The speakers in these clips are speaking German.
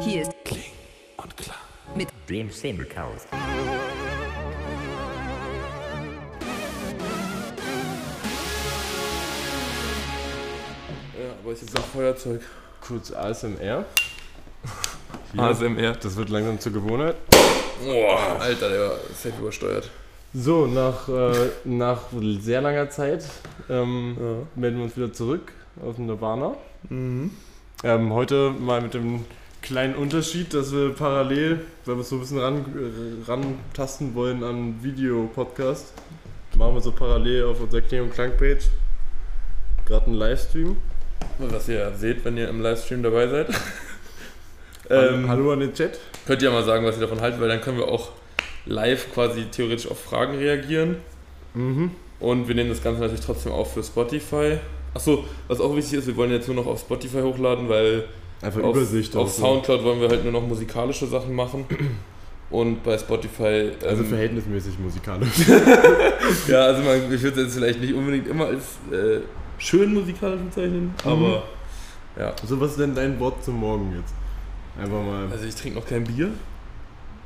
Hier ist Kling und klar. mit Dream Simulcast. Ja, aber ich habe ein Feuerzeug. Kurz ASMR. ASMR. Das wird langsam zur Gewohnheit. Boah, Alter, der war safe übersteuert. So, nach, äh, nach sehr langer Zeit ähm, Ja. melden wir uns wieder zurück aus dem Nirvana. Mhm. Ähm, heute mal mit dem kleinen Unterschied, dass wir parallel, weil wir es so ein bisschen ran, äh, rantasten wollen an Videopodcast, machen wir so parallel auf unserer Kling- und Klang-Page gerade einen Livestream. Was ihr seht, wenn ihr im Livestream dabei seid. Ähm, Hallo an den Chat. Könnt ihr mal sagen, was ihr davon haltet, weil dann können wir auch live quasi theoretisch auf Fragen reagieren. Mhm. Und wir nehmen das Ganze natürlich trotzdem auf für Spotify. Achso, was auch wichtig ist, wir wollen jetzt nur noch auf Spotify hochladen, weil Einfach auf, Übersicht. auf so. Soundcloud wollen wir halt nur noch musikalische Sachen machen. Und bei Spotify. Also ähm, verhältnismäßig musikalisch. Ja, also man, ich würde es jetzt vielleicht nicht unbedingt immer als äh, schön musikalisch bezeichnen, aber ja. So, was ist denn dein Wort zum Morgen jetzt? Einfach mal. Also ich trinke noch kein Bier.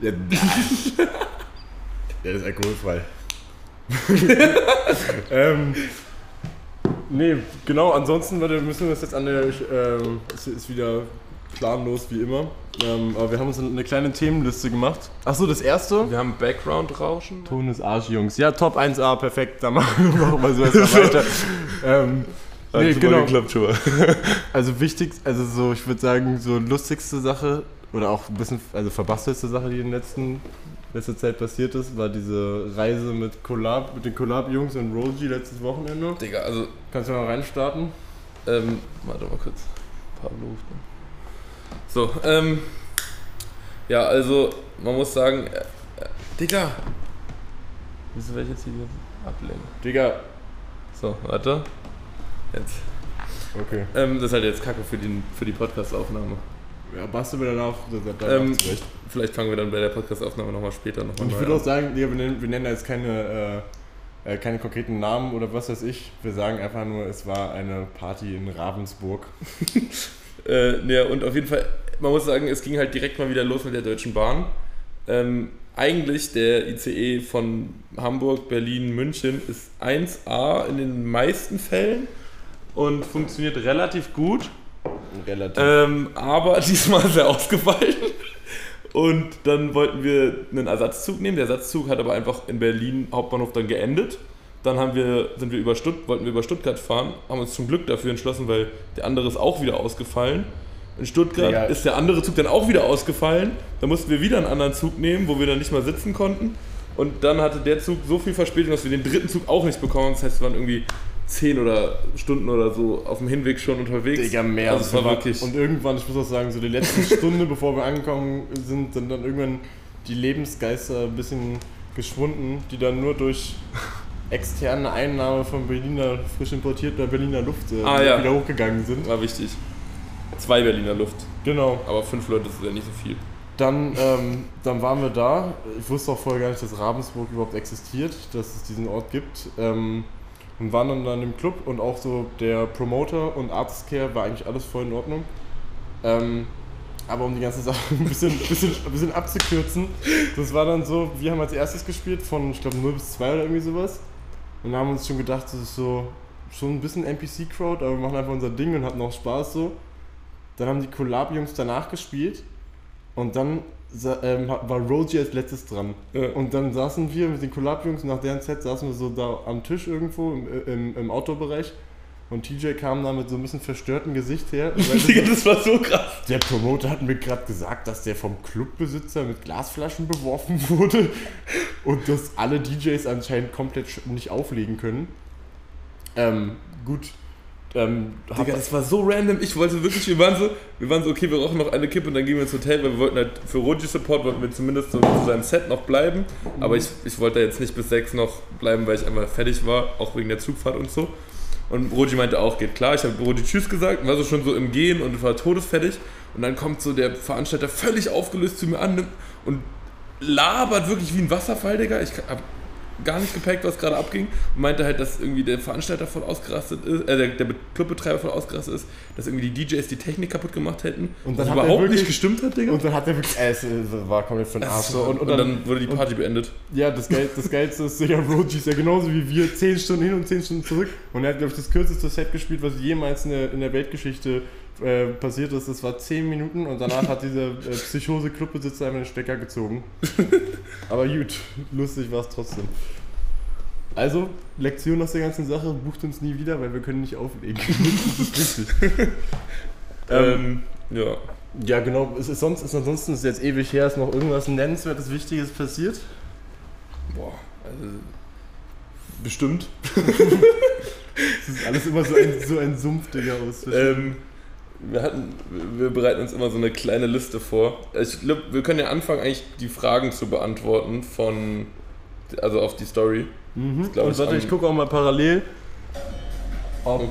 Ja, der ist alkoholfrei. ähm, nee, genau, ansonsten müssen wir das jetzt an der. Ähm, es ist wieder planlos wie immer. Ähm, aber wir haben uns eine kleine Themenliste gemacht. Achso, das erste. Wir haben Background-Rauschen. Ton ist Arsch, Jungs. Ja, Top 1A, perfekt. Dann machen wir mal so erstmal weiter. Ähm, nee, genau. geklappt. Also wichtig, also so, ich würde sagen, so lustigste Sache oder auch ein bisschen, also verbastelste Sache, die in letzten, letzter Zeit passiert ist, war diese Reise mit Collab, mit den Collab-Jungs und Roji letztes Wochenende. Digga, also, Kannst du mal reinstarten? ähm, warte mal kurz. Pablo ruft an. So, ähm, ja, also, man muss sagen, äh, äh, Digga. Wieso werde ich jetzt hier ablenken? Digga. So, warte. Jetzt. Okay. Ähm, das ist halt jetzt Kacke für, den, für die Podcast-Aufnahme. Ja, basteln wir danach, danach Ähm. Vielleicht fangen wir dann bei der Podcast-Aufnahme nochmal später nochmal Und ich würde an. auch sagen, wir nennen, wir nennen da jetzt keine, äh, äh, keine konkreten Namen oder was weiß ich. Wir sagen einfach nur, es war eine Party in Ravensburg. Äh, ne, und auf jeden Fall, man muss sagen, es ging halt direkt mal wieder los mit der Deutschen Bahn. Ähm, eigentlich der ICE von Hamburg, Berlin, München ist 1A in den meisten Fällen und funktioniert relativ gut. Relativ. Ähm, aber diesmal ist er ausgefallen. Und dann wollten wir einen Ersatzzug nehmen. Der Ersatzzug hat aber einfach in Berlin Hauptbahnhof dann geendet. Dann haben wir, sind wir über Stutt wollten wir über Stuttgart fahren, haben uns zum Glück dafür entschlossen, weil der andere ist auch wieder ausgefallen. In Stuttgart Digga. ist der andere Zug dann auch wieder ausgefallen. Da mussten wir wieder einen anderen Zug nehmen, wo wir dann nicht mal sitzen konnten. Und dann hatte der Zug so viel Verspätung, dass wir den dritten Zug auch nicht bekommen. haben. Das heißt, wir waren irgendwie 10 oder Stunden oder so auf dem Hinweg schon unterwegs. Digga, mehr. Also es war wirklich. Und irgendwann, ich muss auch sagen, so die letzte Stunde, bevor wir angekommen sind, sind dann irgendwann die Lebensgeister ein bisschen geschwunden, die dann nur durch externe Einnahme von Berliner, frisch importierter Berliner Luft äh, Ah, ja. wieder hochgegangen sind. War wichtig. Zwei Berliner Luft. Genau. Aber fünf Leute ist ja nicht so viel. Dann, ähm, dann waren wir da. Ich wusste auch vorher gar nicht, dass Ravensburg überhaupt existiert, dass es diesen Ort gibt. Ähm, und waren dann, dann im Club und auch so der Promoter und Arztcare war eigentlich alles voll in Ordnung. Ähm, aber um die ganze Sache ein bisschen, bisschen, bisschen abzukürzen, das war dann so, wir haben als erstes gespielt von, ich glaube, 0 bis 2 oder irgendwie sowas. Und haben uns schon gedacht, das ist so schon ein bisschen NPC-Crowd, aber wir machen einfach unser Ding und hatten auch Spaß so. Dann haben die Collab-Jungs danach gespielt und dann ähm, war Roji als letztes dran. Ja. Und dann saßen wir mit den Collab-Jungs, nach deren Set saßen wir so da am Tisch irgendwo im, im, im Outdoor-Bereich. Und TJ kam da mit so ein bisschen verstörtem Gesicht her. das war so krass. der Promoter hat mir gerade gesagt, dass der vom Clubbesitzer mit Glasflaschen beworfen wurde und dass alle DJs anscheinend komplett nicht auflegen können. Ähm, gut. Ähm, Digga, das war so random. Ich wollte wirklich, wir waren so, wir waren so, okay, wir brauchen noch eine Kippe und dann gehen wir ins Hotel, weil wir wollten halt für Roji Support wollten wir zumindest so zu seinem Set noch bleiben. Aber ich, ich wollte da jetzt nicht bis sechs noch bleiben, weil ich einfach fertig war, auch wegen der Zugfahrt und so. Und Roji meinte auch, geht klar. Ich habe Roji Tschüss gesagt und war so schon so im Gehen und war todesfertig. Und dann kommt so der Veranstalter völlig aufgelöst zu mir an und labert wirklich wie ein Wasserfall, Digga. Ich hab gar nicht gepackt, was gerade abging und meinte halt, dass irgendwie der Veranstalter voll ausgerastet ist, äh, der, der Clubbetreiber voll ausgerastet ist, dass irgendwie die DJs die Technik kaputt gemacht hätten Und dann hat er überhaupt wirklich- nicht gestimmt hat, Digga. Und dann hat er wirklich, äh, es äh, war komplett für den Arsch. So. Und, und, dann, wurde die Party beendet. Ja, das, Geil, das Geilste ist sicher, Roji ist ja genauso wie wir, 10 Stunden hin und 10 Stunden zurück. Und er hat, glaube ich, das kürzeste Set gespielt, was jemals in der, in der Weltgeschichte äh, passiert ist. Das war 10 Minuten und danach hat dieser äh, Psychose-Clubbesitzer einfach den Stecker gezogen. Aber gut, lustig war es trotzdem. Also, Lektion aus der ganzen Sache, bucht uns nie wieder, weil wir können nicht auflegen. das ist richtig. Ähm, ja. Ja, genau. Es ist sonst, ist ansonsten ist jetzt ewig her, ist noch irgendwas nennenswertes, Wichtiges passiert? Boah, also. Bestimmt. Das ist alles immer so ein, so ein Sumpf, Digga, aus. Ähm, wir, hatten, wir bereiten uns immer so eine kleine Liste vor. Ich glaube, wir können ja anfangen, eigentlich die Fragen zu beantworten von, also auf die Story. mhm. glaub Und ich, warte, ich gucke auch mal parallel, ob,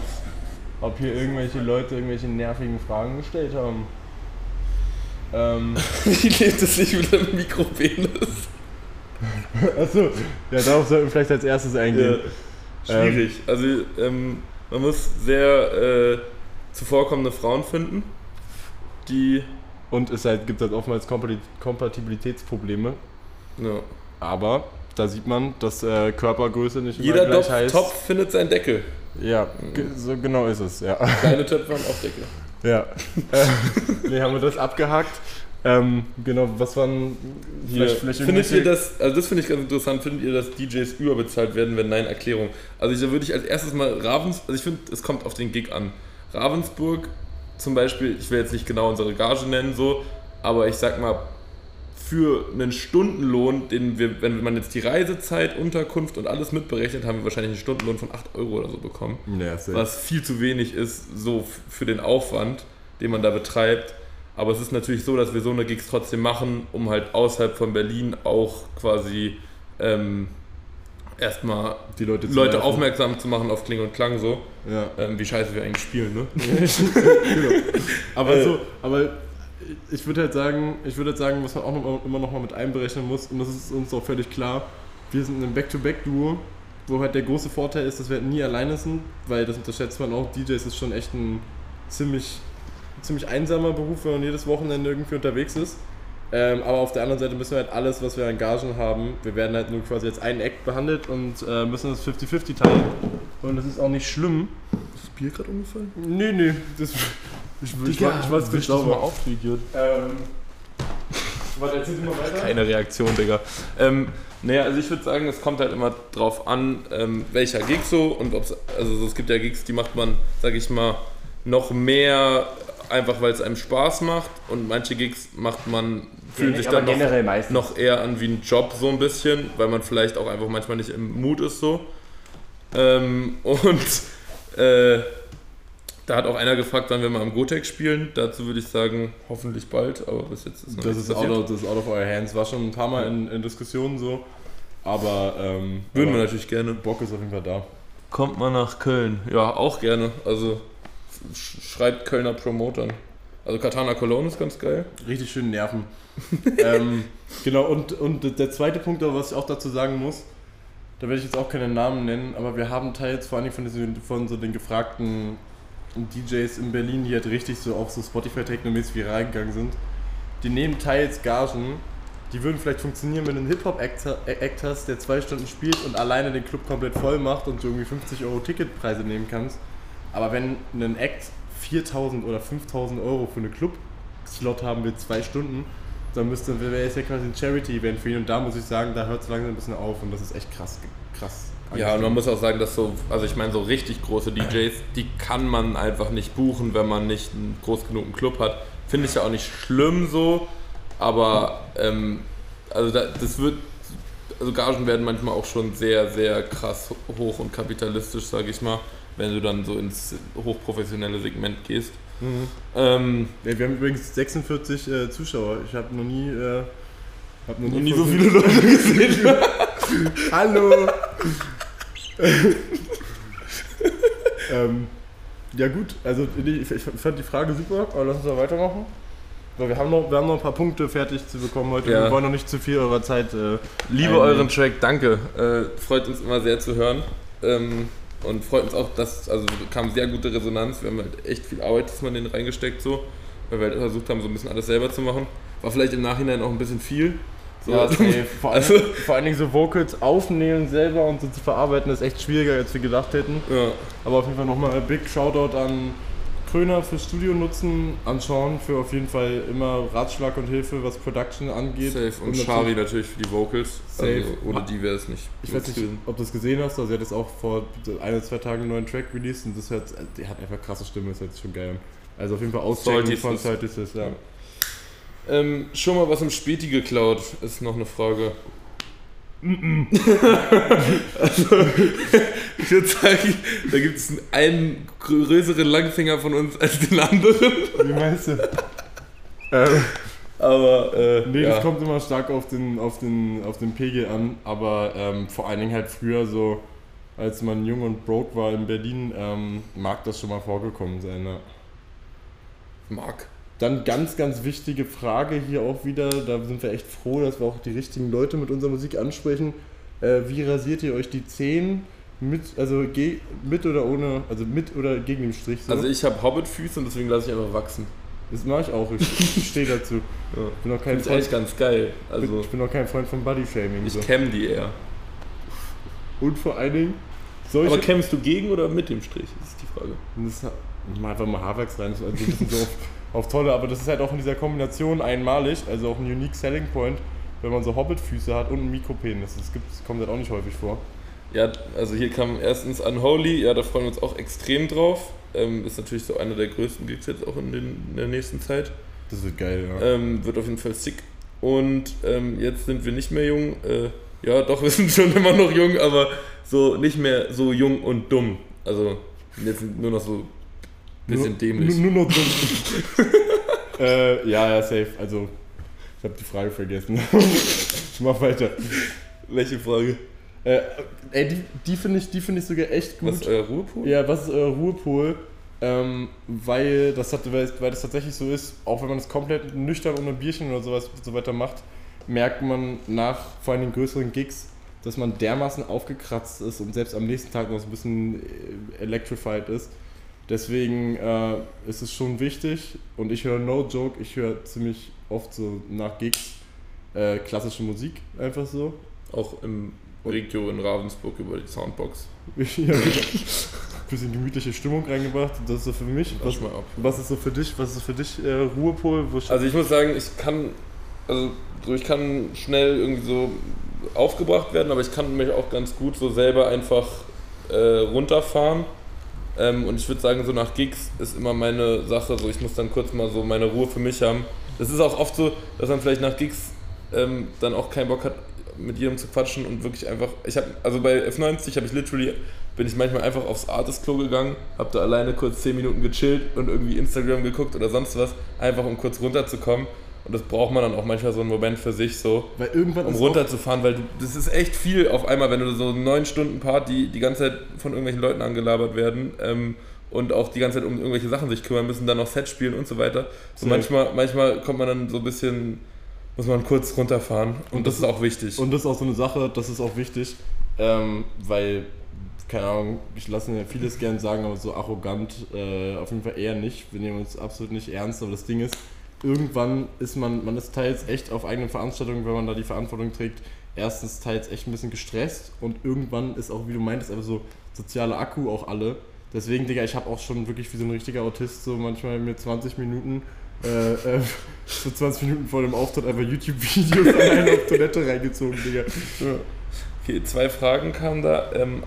ob hier irgendwelche Leute irgendwelche nervigen Fragen gestellt haben. Ähm, Wie lebt es sich mit dem Mikropenis? achso, ja, darauf sollten wir vielleicht als erstes eingehen. Schwierig. also, ähm, man muss sehr äh, zuvorkommende Frauen finden, die. Und es halt, gibt halt oftmals Kompati- Kompatibilitätsprobleme. Ja. Aber da sieht man, dass äh, Körpergröße nicht immer Jeder gleich Topf, heißt. Topf findet seinen Deckel. Ja, ge- so genau ist es, ja. Kleine Töpfe haben auch Deckel. Ja. äh, nee, haben wir das abgehakt. Ähm, genau, was waren Hier, vielleicht, vielleicht findet ihr das, also das finde ich ganz interessant, findet ihr, dass DJs überbezahlt werden, wenn nein, Erklärung? Also ich- da würde ich als erstes mal Ravens, also ich finde, es kommt auf den Gig an. Ravensburg zum Beispiel, ich will jetzt nicht genau unsere Gage nennen, so, aber ich sag mal, für einen Stundenlohn, den wir, wenn man jetzt die Reisezeit, Unterkunft und alles mitberechnet, haben wir wahrscheinlich einen Stundenlohn von 8 Euro oder so bekommen. Ja. Was viel zu wenig ist, so für den Aufwand, den man da betreibt. Aber es ist natürlich so, dass wir so eine Gigs trotzdem machen, um halt außerhalb von Berlin auch quasi ähm, erstmal die Leute, zu Leute aufmerksam zu machen auf Kling und Klang so, Ja. ähm, wie scheiße wir eigentlich spielen, ne? genau. Aber Äh. so, aber ich würde halt sagen, ich würde halt sagen, was man auch immer noch mal mit einberechnen muss, und das ist uns auch völlig klar, wir sind ein Back-to-Back-Duo, wo halt der große Vorteil ist, dass wir halt nie alleine sind, weil das unterschätzt man auch, DJs ist schon echt ein ziemlich, ziemlich einsamer Beruf, wenn man jedes Wochenende irgendwie unterwegs ist. Ähm, aber auf der anderen Seite müssen wir halt alles, was wir an Gagen haben, wir werden halt nur quasi als einen Act behandelt und äh, müssen das 50-50 teilen. Und das ist auch nicht schlimm. Ist das Bier gerade umgefallen? Nee, nee, das, ich, ich, ich, Digga, ich weiß wisch nicht das sauber. mal auf, du Idiot. Ähm, warte, erzähl du mal weiter. Keine Reaktion, Digga. Ähm, naja, also ich würde sagen, es kommt halt immer drauf an, ähm, welcher Gig so und ob's, also so, es gibt ja Gigs, die macht man, sag ich mal, noch mehr einfach, weil es einem Spaß macht und manche Gigs macht man, fühlt sich dann noch, noch eher an wie ein Job so ein bisschen, weil man vielleicht auch einfach manchmal nicht im Mut ist so. Ähm, und äh, da hat auch einer gefragt, wann wir mal am Gotek spielen. Dazu würde ich sagen, hoffentlich bald, aber bis jetzt ist noch Das ist, out of, das ist out of our hands. War schon ein paar Mal in, in Diskussionen so. Aber ähm, Würden aber wir natürlich gerne. Bock ist auf jeden Fall da. Kommt mal nach Köln. Ja, auch gerne. Also sch- schreibt Kölner Promotern. Also Katana Cologne ist ganz geil. Richtig schön nerven. ähm, genau, und, und der zweite Punkt, was ich auch dazu sagen muss, da werde ich jetzt auch keine Namen nennen, aber wir haben teils vor allem von, diesen, von so den gefragten DJs in Berlin, die halt richtig so auch so Spotify-Technomäßig viral gegangen sind, die nehmen teils Gagen, die würden vielleicht funktionieren, wenn du einen Hip-Hop-Act Act hast, der zwei Stunden spielt und alleine den Club komplett voll macht und du irgendwie 50 Euro Ticketpreise nehmen kannst. Aber wenn ein Act 4000 oder 5000 Euro für eine Club-Slot haben will, zwei Stunden, dann müsste, wäre es ja quasi ein Charity-Event für ihn und da muss ich sagen, da hört es langsam ein bisschen auf und das ist echt krass, krass. Ja, und man muss auch sagen, dass so, also ich meine, so richtig große DJs, die kann man einfach nicht buchen, wenn man nicht einen groß genug Club hat. Finde ich ja auch nicht schlimm so, aber ähm, also da, das wird, also Gagen werden manchmal auch schon sehr, sehr krass hoch und kapitalistisch, sage ich mal, wenn du dann so ins hochprofessionelle Segment gehst. Mhm. Ähm, Ja, wir haben übrigens 46 äh, Zuschauer. Ich habe noch nie, äh, hab noch noch nie so viele Leute gesehen. Hallo! ähm, ja gut, also ich ich fand die Frage super, aber lass uns mal weitermachen. Weil wir haben, noch, wir haben noch ein paar Punkte fertig zu bekommen heute. Ja. Wir wollen noch nicht zu viel eurer Zeit. Äh, Liebe einnehmen. euren Track, danke. Äh, freut uns immer sehr zu hören. Ähm, und freut uns auch, dass, also kam sehr gute Resonanz. Wir haben halt echt viel Arbeit diesmal in den reingesteckt, so. Weil wir halt versucht haben, so ein bisschen alles selber zu machen. War vielleicht im Nachhinein auch ein bisschen viel. So, Ja, safe. Vor, allem, Also- vor allen Dingen so Vocals aufnehmen selber und so zu verarbeiten, ist echt schwieriger, als wir gedacht hätten. ja. Aber auf jeden Fall nochmal ein Big Shoutout an Kröner fürs Studio nutzen, an Sean für auf jeden Fall immer Ratschlag und Hilfe, was Production angeht. Safe. Und natürlich- Shari natürlich für die Vocals. Safe. Also, ohne die wäre es nicht. Ich weiß nicht, ob du es gesehen hast, aber sie hat jetzt auch vor ein oder zwei Tagen einen neuen Track released und das hört, die hat einfach krasse Stimme, das hört sich schon geil an. Also auf jeden Fall auschecken von Sis. Salty Sis, ja. Ähm, schon mal was im Späti geklaut, ist noch eine Frage. also, ich würde sagen, da gibt es einen größeren Langfinger von uns als den anderen. Wie meinst du? ähm, Aber, äh, nee, ja. das kommt immer stark auf den, auf den, auf den Pegel an, aber ähm, vor allen Dingen halt früher so, als man jung und broke war in Berlin, ähm, mag das schon mal vorgekommen sein. Ne? Marc. Dann ganz, ganz wichtige Frage hier auch wieder, da sind wir echt froh, dass wir auch die richtigen Leute mit unserer Musik ansprechen. Äh, wie rasiert ihr euch die Zehen? Mit, also mit oder ohne, also mit oder gegen den Strich? So? Also ich habe Hobbit-Füße und deswegen lasse ich einfach wachsen. das mache ich auch, ich, stehe dazu. Ja. Ich bin noch kein eigentlich Freund, ganz geil. Also ich bin noch kein Freund von Bodyshaming. ich So. kämme die eher. Und vor allen Dingen, Aber kämmst du gegen oder mit dem Strich? Das ist die Frage. Das, ich mach einfach mal Haarwachs rein, also ein bisschen so auf, tolle, aber das ist halt auch in dieser Kombination einmalig, also auch ein unique selling point, wenn man so Hobbit-Füße hat und einen Mikropenis. Das, gibt, das kommt halt auch nicht häufig vor. Ja, also hier kam erstens Unholy, ja, da freuen wir uns auch extrem drauf. Ähm, ist natürlich so einer der größten Gigs jetzt auch in, den, in der nächsten Zeit. Das wird geil, ja. Ähm, wird auf jeden Fall sick. Und ähm, jetzt sind wir nicht mehr jung. Äh, ja, doch, wir sind schon immer noch jung, aber so nicht mehr so jung und dumm. Also jetzt sind nur noch so bisschen nur, dämlich. Nur, nur noch dumm. äh, ja, ja, safe. Also, ich habe die Frage vergessen. Mach weiter. Welche Frage? Äh, ey, die, die finde ich, die find ich sogar echt gut. Was ist euer Ruhepool? Ja, was ist euer Ruhepol? Ähm, weil, das hat, weil, weil das tatsächlich so ist, auch wenn man es komplett nüchtern ohne Bierchen oder sowas so weiter macht, merkt man nach vor allem den größeren Gigs, dass man dermaßen aufgekratzt ist und selbst am nächsten Tag noch so ein bisschen äh, electrified ist. Deswegen äh, ist es schon wichtig und ich höre no joke, ich höre ziemlich oft so nach Gigs äh, klassische Musik, einfach so. Auch im Regio in Ravensburg über die Soundbox. ja, bisschen gemütliche Stimmung reingebracht. Das ist so für mich. Was, Wasch mal ab. was ist so für dich? Was ist für dich äh, Ruhepol? Also ich muss sagen, ich kann, also so ich kann schnell irgendwie so aufgebracht werden, aber ich kann mich auch ganz gut so selber einfach äh, runterfahren. Ähm, und ich würde sagen, so nach Gigs ist immer meine Sache, so ich muss dann kurz mal so meine Ruhe für mich haben. Das ist auch oft so, dass man vielleicht nach Gigs ähm, dann auch keinen Bock hat, mit jedem zu quatschen und wirklich einfach. Ich habe, also bei F90 habe ich literally, bin ich manchmal einfach aufs Artist-Klo gegangen, habe da alleine kurz 10 Minuten gechillt und irgendwie Instagram geguckt oder sonst was, einfach um kurz runterzukommen. Und das braucht man dann auch manchmal so einen Moment für sich so, Weil irgendwann um runterzufahren, weil du, das ist echt viel auf einmal, wenn du so neun Stunden Party die ganze Zeit von irgendwelchen Leuten angelabert werden ähm, und auch die ganze Zeit um irgendwelche Sachen sich kümmern müssen, dann noch Set spielen und so weiter. So manchmal, manchmal kommt man dann so ein bisschen, muss man kurz runterfahren und, Und das, das ist auch wichtig. Und das ist auch so eine Sache, das ist auch wichtig, ähm, weil, keine Ahnung, ich lasse mir vieles gern sagen, aber so arrogant äh, auf jeden Fall eher nicht. Wir nehmen uns absolut nicht ernst, aber das Ding ist, irgendwann ist man, man ist teils echt auf eigenen Veranstaltungen, wenn man da die Verantwortung trägt, erstens teils echt ein bisschen gestresst und irgendwann ist auch, wie du meintest, einfach so soziale Akku auch alle. Deswegen, Digga, ich habe auch schon wirklich wie so ein richtiger Autist so manchmal mir 20 Minuten, äh, äh, so 20 Minuten vor dem Auftritt einfach YouTube-Videos allein auf Toilette reingezogen, Digga. Ja. Okay, zwei Fragen kamen da. Ähm,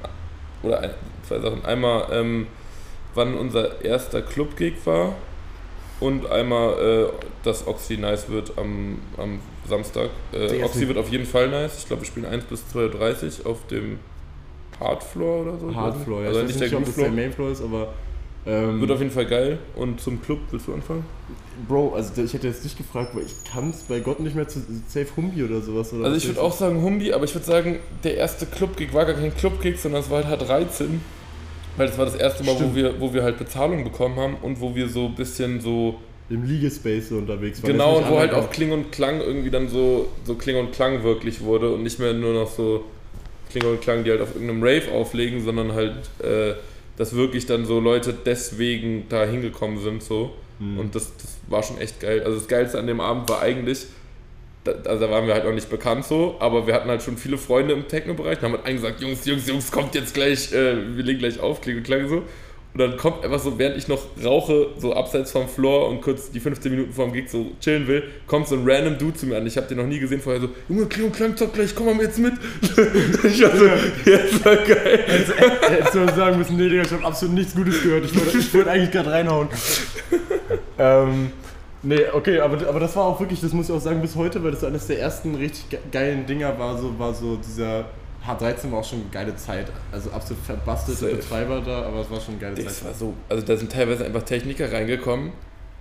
oder ein, zwei Sachen. Einmal, ähm, wann unser erster Club-Gig war. Und einmal, äh, dass Oxy nice wird am, am Samstag. Äh, Oxy wird auf jeden Fall nice. Ich glaube, wir spielen 1 bis 2.30 Uhr auf dem Hardfloor oder so. Hardfloor, ja. Also ich nicht weiß der nicht, ob das der. Mainfloor ist, aber. Ähm, Wird auf jeden Fall geil. Und zum Club, willst du anfangen? Bro, also ich hätte jetzt nicht gefragt, weil ich kann es bei Gott nicht mehr zu Safe Humbi oder sowas. Oder Also ich würde auch sagen Humbi, aber ich würde sagen, der erste Club-Gig war gar kein Club-Gig, sondern es war halt H13. Weil das war das erste Mal, wo wir, wo wir halt Bezahlung bekommen haben und wo wir so ein bisschen so im Liegespace so unterwegs war. Genau, und wo halt auch Kling und Klang irgendwie dann so, so Kling und Klang wirklich wurde und nicht mehr nur noch so Kling und Klang, die halt auf irgendeinem Rave auflegen, sondern halt, äh, dass wirklich dann so Leute deswegen da hingekommen sind so. Mhm. Und das, das war schon echt geil. Also das Geilste an dem Abend war eigentlich, da, also da waren wir halt noch nicht bekannt so, aber wir hatten halt schon viele Freunde im Techno-Bereich und haben halt gesagt, Jungs, Jungs, Jungs, kommt jetzt gleich, äh, wir legen gleich auf, Kling und Klang so. Und dann kommt einfach so, während ich noch rauche, so abseits vom Floor und kurz die 15 Minuten vorm Gig so chillen will, kommt so ein random Dude zu mir an. Ich habe den noch nie gesehen vorher so, Junge, Kling und Klang, zock gleich, komm mal jetzt mit. ich war so, ja, ist war geil. Also, hättest du sagen müssen, nee, Digga, ich habe absolut nichts Gutes gehört. Ich wollte wollt eigentlich gerade reinhauen. ähm, nee, okay, aber, aber das war auch wirklich, das muss ich auch sagen, bis heute, weil das eines der ersten richtig geilen Dinger war, so, war so dieser H13 war auch schon eine geile Zeit. Also absolut verbastete Safe. Betreiber da, aber es war schon eine geile das Zeit. War so, also da sind teilweise einfach Techniker reingekommen,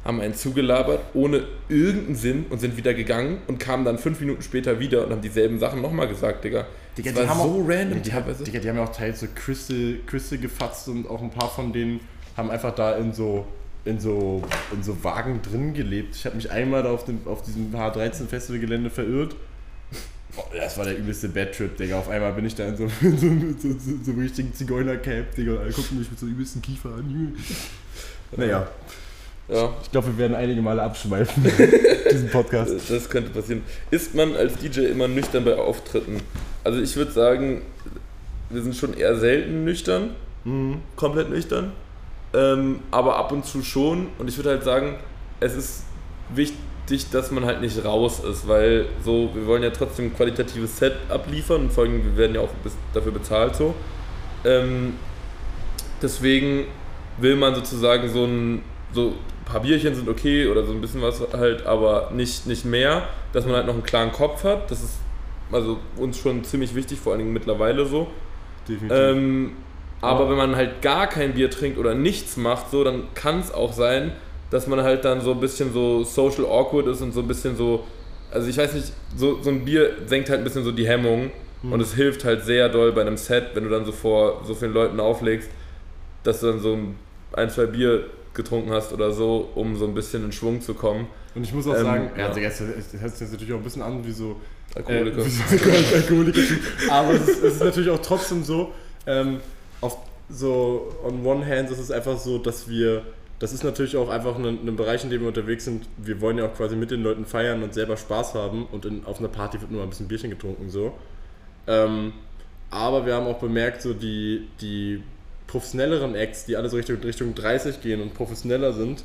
haben einen zugelabert ohne irgendeinen Sinn und sind wieder gegangen und kamen dann fünf Minuten später wieder und haben dieselben Sachen nochmal gesagt, Digga. Digga das war so auch, random die, teilweise. Digga, die haben ja auch teils so Crystal, Crystal gefatzt und auch ein paar von denen haben einfach da in so in so, in so Wagen drin gelebt. Ich habe mich einmal da auf, dem, auf diesem H13-Festivalgelände verirrt das war der übelste Bad-Trip, Digga. Auf einmal bin ich da in so, in so, so, so, so einem richtigen Zigeuner-Camp, Digga. Alle gucken mich mit so übelsten Kiefer an. Naja. Ja. Ich glaube, wir werden einige Male abschweifen, diesen Podcast. Das könnte passieren. Ist man als DJ immer nüchtern bei Auftritten? Also ich würde sagen, wir sind schon eher selten nüchtern, mhm. komplett nüchtern, ähm, aber ab und zu schon. Und ich würde halt sagen, es ist wichtig, dass man halt nicht raus ist, weil so, wir wollen ja trotzdem ein qualitatives Set abliefern und vor allem, wir werden ja auch dafür bezahlt so. Ähm, deswegen will man sozusagen so ein, so ein paar Bierchen sind okay oder so ein bisschen was halt, aber nicht, nicht mehr, dass man halt noch einen klaren Kopf hat. Das ist also uns schon ziemlich wichtig, vor allen Dingen mittlerweile so. Definitiv. Ähm, aber wenn man halt gar kein Bier trinkt oder nichts macht, so, dann kann es auch sein, dass man halt dann so ein bisschen so social awkward ist und so ein bisschen so, also ich weiß nicht, so, so ein Bier senkt halt ein bisschen so die Hemmung mhm. und es hilft halt sehr doll bei einem Set, wenn du dann so vor so vielen Leuten auflegst, dass du dann so ein, zwei Bier getrunken hast oder so, um so ein bisschen in Schwung zu kommen. Und ich muss auch ähm, sagen, ja, also jetzt, das hört sich jetzt natürlich auch ein bisschen an wie so Alkoholiker. Äh, wie so Alkoholiker. Aber es ist, es ist, natürlich auch trotzdem so, ähm, auf so on one hand ist es einfach so, dass wir das ist natürlich auch einfach ein, ein, Bereich, in dem wir unterwegs sind. Wir wollen ja auch quasi mit den Leuten feiern und selber Spaß haben und in, auf einer Party wird nur ein bisschen Bierchen getrunken so. Ähm, aber wir haben auch bemerkt, so die, die professionelleren Acts, die alle so Richtung, Richtung 30 gehen und professioneller sind,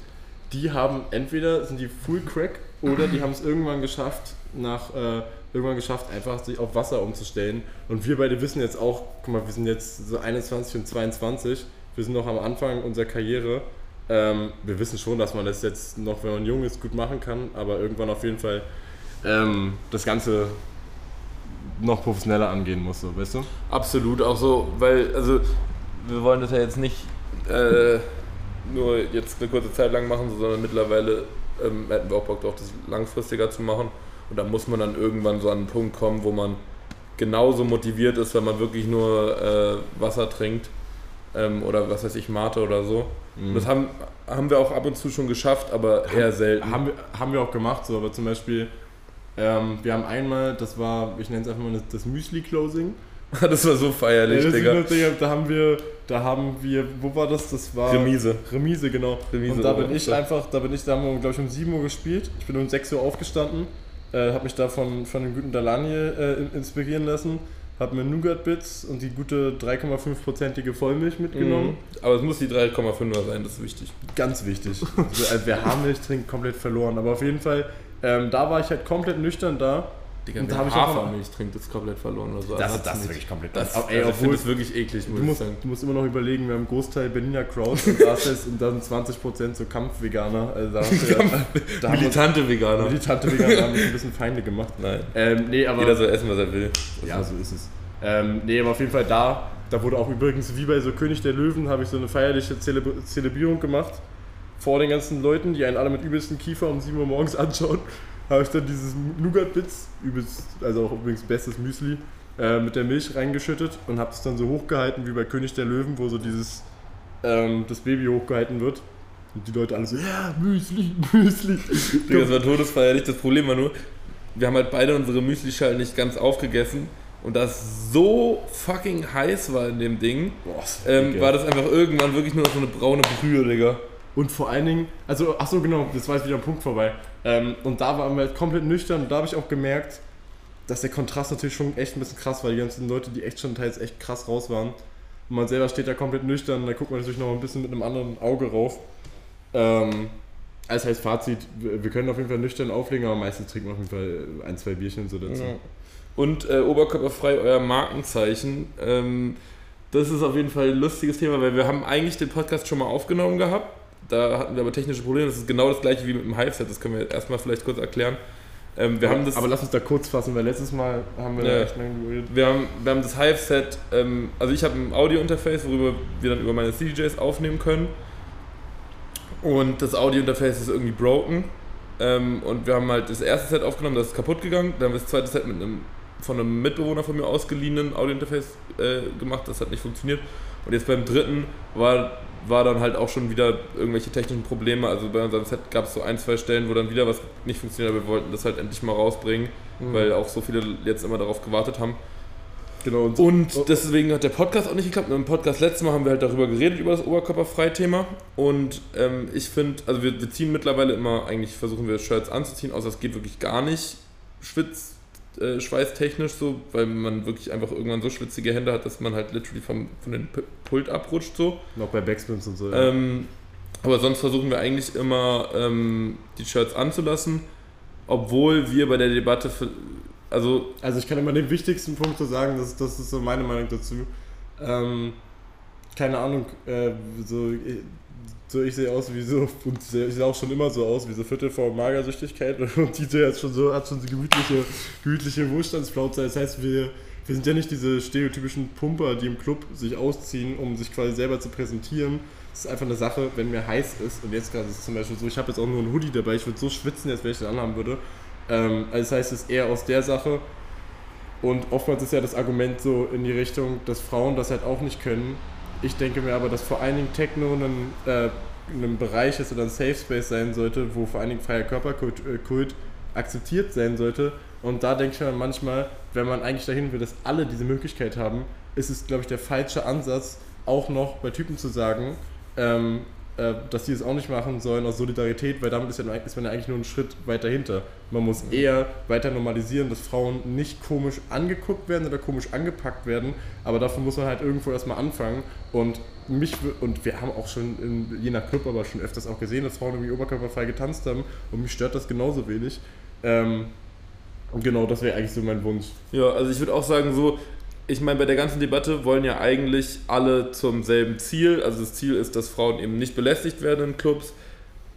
die haben entweder sind die Full Crack oder die haben es irgendwann geschafft, nach äh, irgendwann geschafft, einfach sich auf Wasser umzustellen. Und wir beide wissen jetzt auch, guck mal, wir sind jetzt so 21 und 22, wir sind noch am Anfang unserer Karriere ähm, wir wissen schon, dass man das jetzt noch, wenn man jung ist, gut machen kann, aber irgendwann auf jeden Fall ähm, das Ganze noch professioneller angehen muss, so, weißt du? Absolut, auch so, weil, also, wir wollen das ja jetzt nicht äh, nur jetzt eine kurze Zeit lang machen, sondern mittlerweile ähm, hätten wir auch Bock darauf, das langfristiger zu machen. Und da muss man dann irgendwann so an einen Punkt kommen, wo man genauso motiviert ist, wenn man wirklich nur äh, Wasser trinkt ähm, oder was weiß ich, Mate oder so. Mhm. Das haben, haben wir auch ab und zu schon geschafft, aber eher haben, selten. Haben wir, haben wir auch gemacht, so, aber zum Beispiel, ähm, wir haben einmal, das war, ich nenne es einfach mal das, das Müsli-Closing. das war so feierlich, ja, Digga. Digga. Da haben wir, da haben wir, wo war das? Das war. Remise. Remise, genau. Remise und da bin ich einfach, da bin ich, da haben wir, glaube ich, um 7 Uhr gespielt. Ich bin um 6 Uhr aufgestanden, äh, habe mich da von, von dem guten Dalani äh, inspirieren lassen habe mir Nougat-Bits und die gute 3,5%ige Vollmilch mitgenommen. Mhm. Aber es muss die 3,5er sein, das ist wichtig. Ganz wichtig. also, wer Haarmilch trinkt, komplett verloren. Aber auf jeden Fall, ähm, da war ich halt komplett nüchtern da. Digga, und da wer Hafermilch trinkt, ist komplett verloren oder so. Das, also das ist wirklich komplett das, das, ey, also obwohl, das wirklich eklig, muss du musst, sagen. Du musst immer noch überlegen, wir haben einen Großteil Berliner Crowd und da ist und dann 20% so Kampfveganer. Also da ja, da militante Veganer. Militante Veganer haben mich ein bisschen Feinde gemacht. Nein. Ähm, nee, aber, Jeder soll essen, was er will. Ja, so ist es. Ähm, nee, aber auf jeden Fall da, da wurde auch übrigens, wie bei so König der Löwen, habe ich so eine feierliche Zelebr Zelebrierung gemacht. Vor den ganzen Leuten, die einen alle mit übelsten Kiefer um 7 Uhr morgens anschauen, habe ich dann dieses Nougat-Bits, übelst, also auch übrigens bestes Müsli, äh, mit der Milch reingeschüttet und habe es dann so hochgehalten wie bei König der Löwen, wo so dieses, ähm, das Baby hochgehalten wird. Und die Leute alle so, ja, Müsli, Müsli. Digga, das war todesfeierlich. Das Problem war nur, wir haben halt beide unsere Müslischalen nicht ganz aufgegessen. Und da es so fucking heiß war in dem Ding, Boah, ähm, war das einfach irgendwann wirklich nur noch so eine braune Brühe, Digga. Und vor allen Dingen, also, ach so, genau, das war jetzt wieder ein Punkt vorbei. Ähm, und da waren wir halt komplett nüchtern und da habe ich auch gemerkt, dass der Kontrast natürlich schon echt ein bisschen krass war. Die ganzen Leute, die echt schon teils echt krass raus waren. Und man selber steht da komplett nüchtern, da guckt man natürlich noch ein bisschen mit einem anderen Auge rauf. Ähm, als heißt Fazit, wir wir können auf jeden Fall nüchtern auflegen, aber meistens trinken wir auf jeden Fall ein, zwei Bierchen so dazu. Ja. Und äh, oberkörperfrei euer Markenzeichen. Ähm, das ist auf jeden Fall ein lustiges Thema, weil wir haben eigentlich den Podcast schon mal aufgenommen gehabt. Da hatten wir aber technische Probleme. Das ist genau das gleiche wie mit dem Hive-Set. Das können wir erstmal vielleicht kurz erklären. Ähm, wir, haben das, aber lass uns da kurz fassen, weil letztes Mal haben wir Ja. da echt lange geredet. wir, haben, wir haben das Hive-Set, ähm, also ich habe ein Audio-Interface, worüber wir dann über meine CDJs aufnehmen können. Und das Audio-Interface ist irgendwie broken. Ähm, und wir haben halt das erste Set aufgenommen, das ist kaputt gegangen. Dann haben wir das zweite Set mit einem von einem Mitbewohner von mir ausgeliehenen Audio-Interface äh, gemacht, das hat nicht funktioniert. Und jetzt beim dritten war, war dann halt auch schon wieder irgendwelche technischen Probleme. Also bei unserem Set gab es so ein, zwei Stellen, wo dann wieder was nicht funktioniert, aber wir wollten das halt endlich mal rausbringen, Mhm. weil auch so viele jetzt immer darauf gewartet haben. Genau, und, Und Oh. deswegen hat der Podcast auch nicht geklappt. Im Podcast letztes Mal haben wir halt darüber geredet, über das Oberkörperfrei-Thema. Und ähm, ich finde, also wir, wir ziehen mittlerweile immer, eigentlich versuchen wir Shirts anzuziehen, außer es geht wirklich gar nicht schwitz, äh, schweißtechnisch so, weil man wirklich einfach irgendwann so schwitzige Hände hat, dass man halt literally vom, von den P Pult abrutscht so. noch bei Backspins und so. Ja. Ähm, aber sonst versuchen wir eigentlich immer ähm, die Shirts anzulassen, obwohl wir bei der Debatte, für, also Also ich kann immer den wichtigsten Punkt so sagen, das, das ist so meine Meinung dazu. Ähm, keine Ahnung, äh, so, so ich sehe aus wie so, und ich sehe auch schon immer so aus, wie so Viertel vor Magersüchtigkeit und DJ hat schon so, hat schon so gemütliche, gemütliche Wohlstandsplauze. Das heißt, wir, wir sind ja nicht diese stereotypischen Pumper, die im Club sich ausziehen, um sich quasi selber zu präsentieren. Es ist einfach eine Sache, wenn mir heiß ist, und jetzt gerade ist es zum Beispiel so, ich habe jetzt auch nur einen Hoodie dabei, ich würde so schwitzen, jetzt wenn ich den anhaben würde. Ähm, also das heißt, es ist eher aus der Sache. Und oftmals ist ja das Argument so in die Richtung, dass Frauen das halt auch nicht können. Ich denke mir aber, dass vor allen Dingen Techno ein, äh, ein Bereich ist oder ein Safe Space sein sollte, wo vor allen Dingen freier Körperkult äh, Kult akzeptiert sein sollte. Und da denke ich mir manchmal, wenn man eigentlich dahin will, dass alle diese Möglichkeit haben, ist es, glaube ich, der falsche Ansatz, auch noch bei Typen zu sagen, ähm, äh, dass die es auch nicht machen sollen aus Solidarität, weil damit ist, ja, ist man ja eigentlich nur einen Schritt weiter hinter. Man muss eher weiter normalisieren, dass Frauen nicht komisch angeguckt werden oder komisch angepackt werden, aber dafür muss man halt irgendwo erstmal anfangen. Und mich und wir haben auch schon in, je nach Club aber schon öfters auch gesehen, dass Frauen irgendwie oberkörperfrei getanzt haben und mich stört das genauso wenig. Ähm, und genau, das wäre eigentlich so mein Wunsch. Ja, also ich würde auch sagen, so, ich meine, bei der ganzen Debatte wollen ja eigentlich alle zum selben Ziel. Also das Ziel ist, dass Frauen eben nicht belästigt werden in Clubs,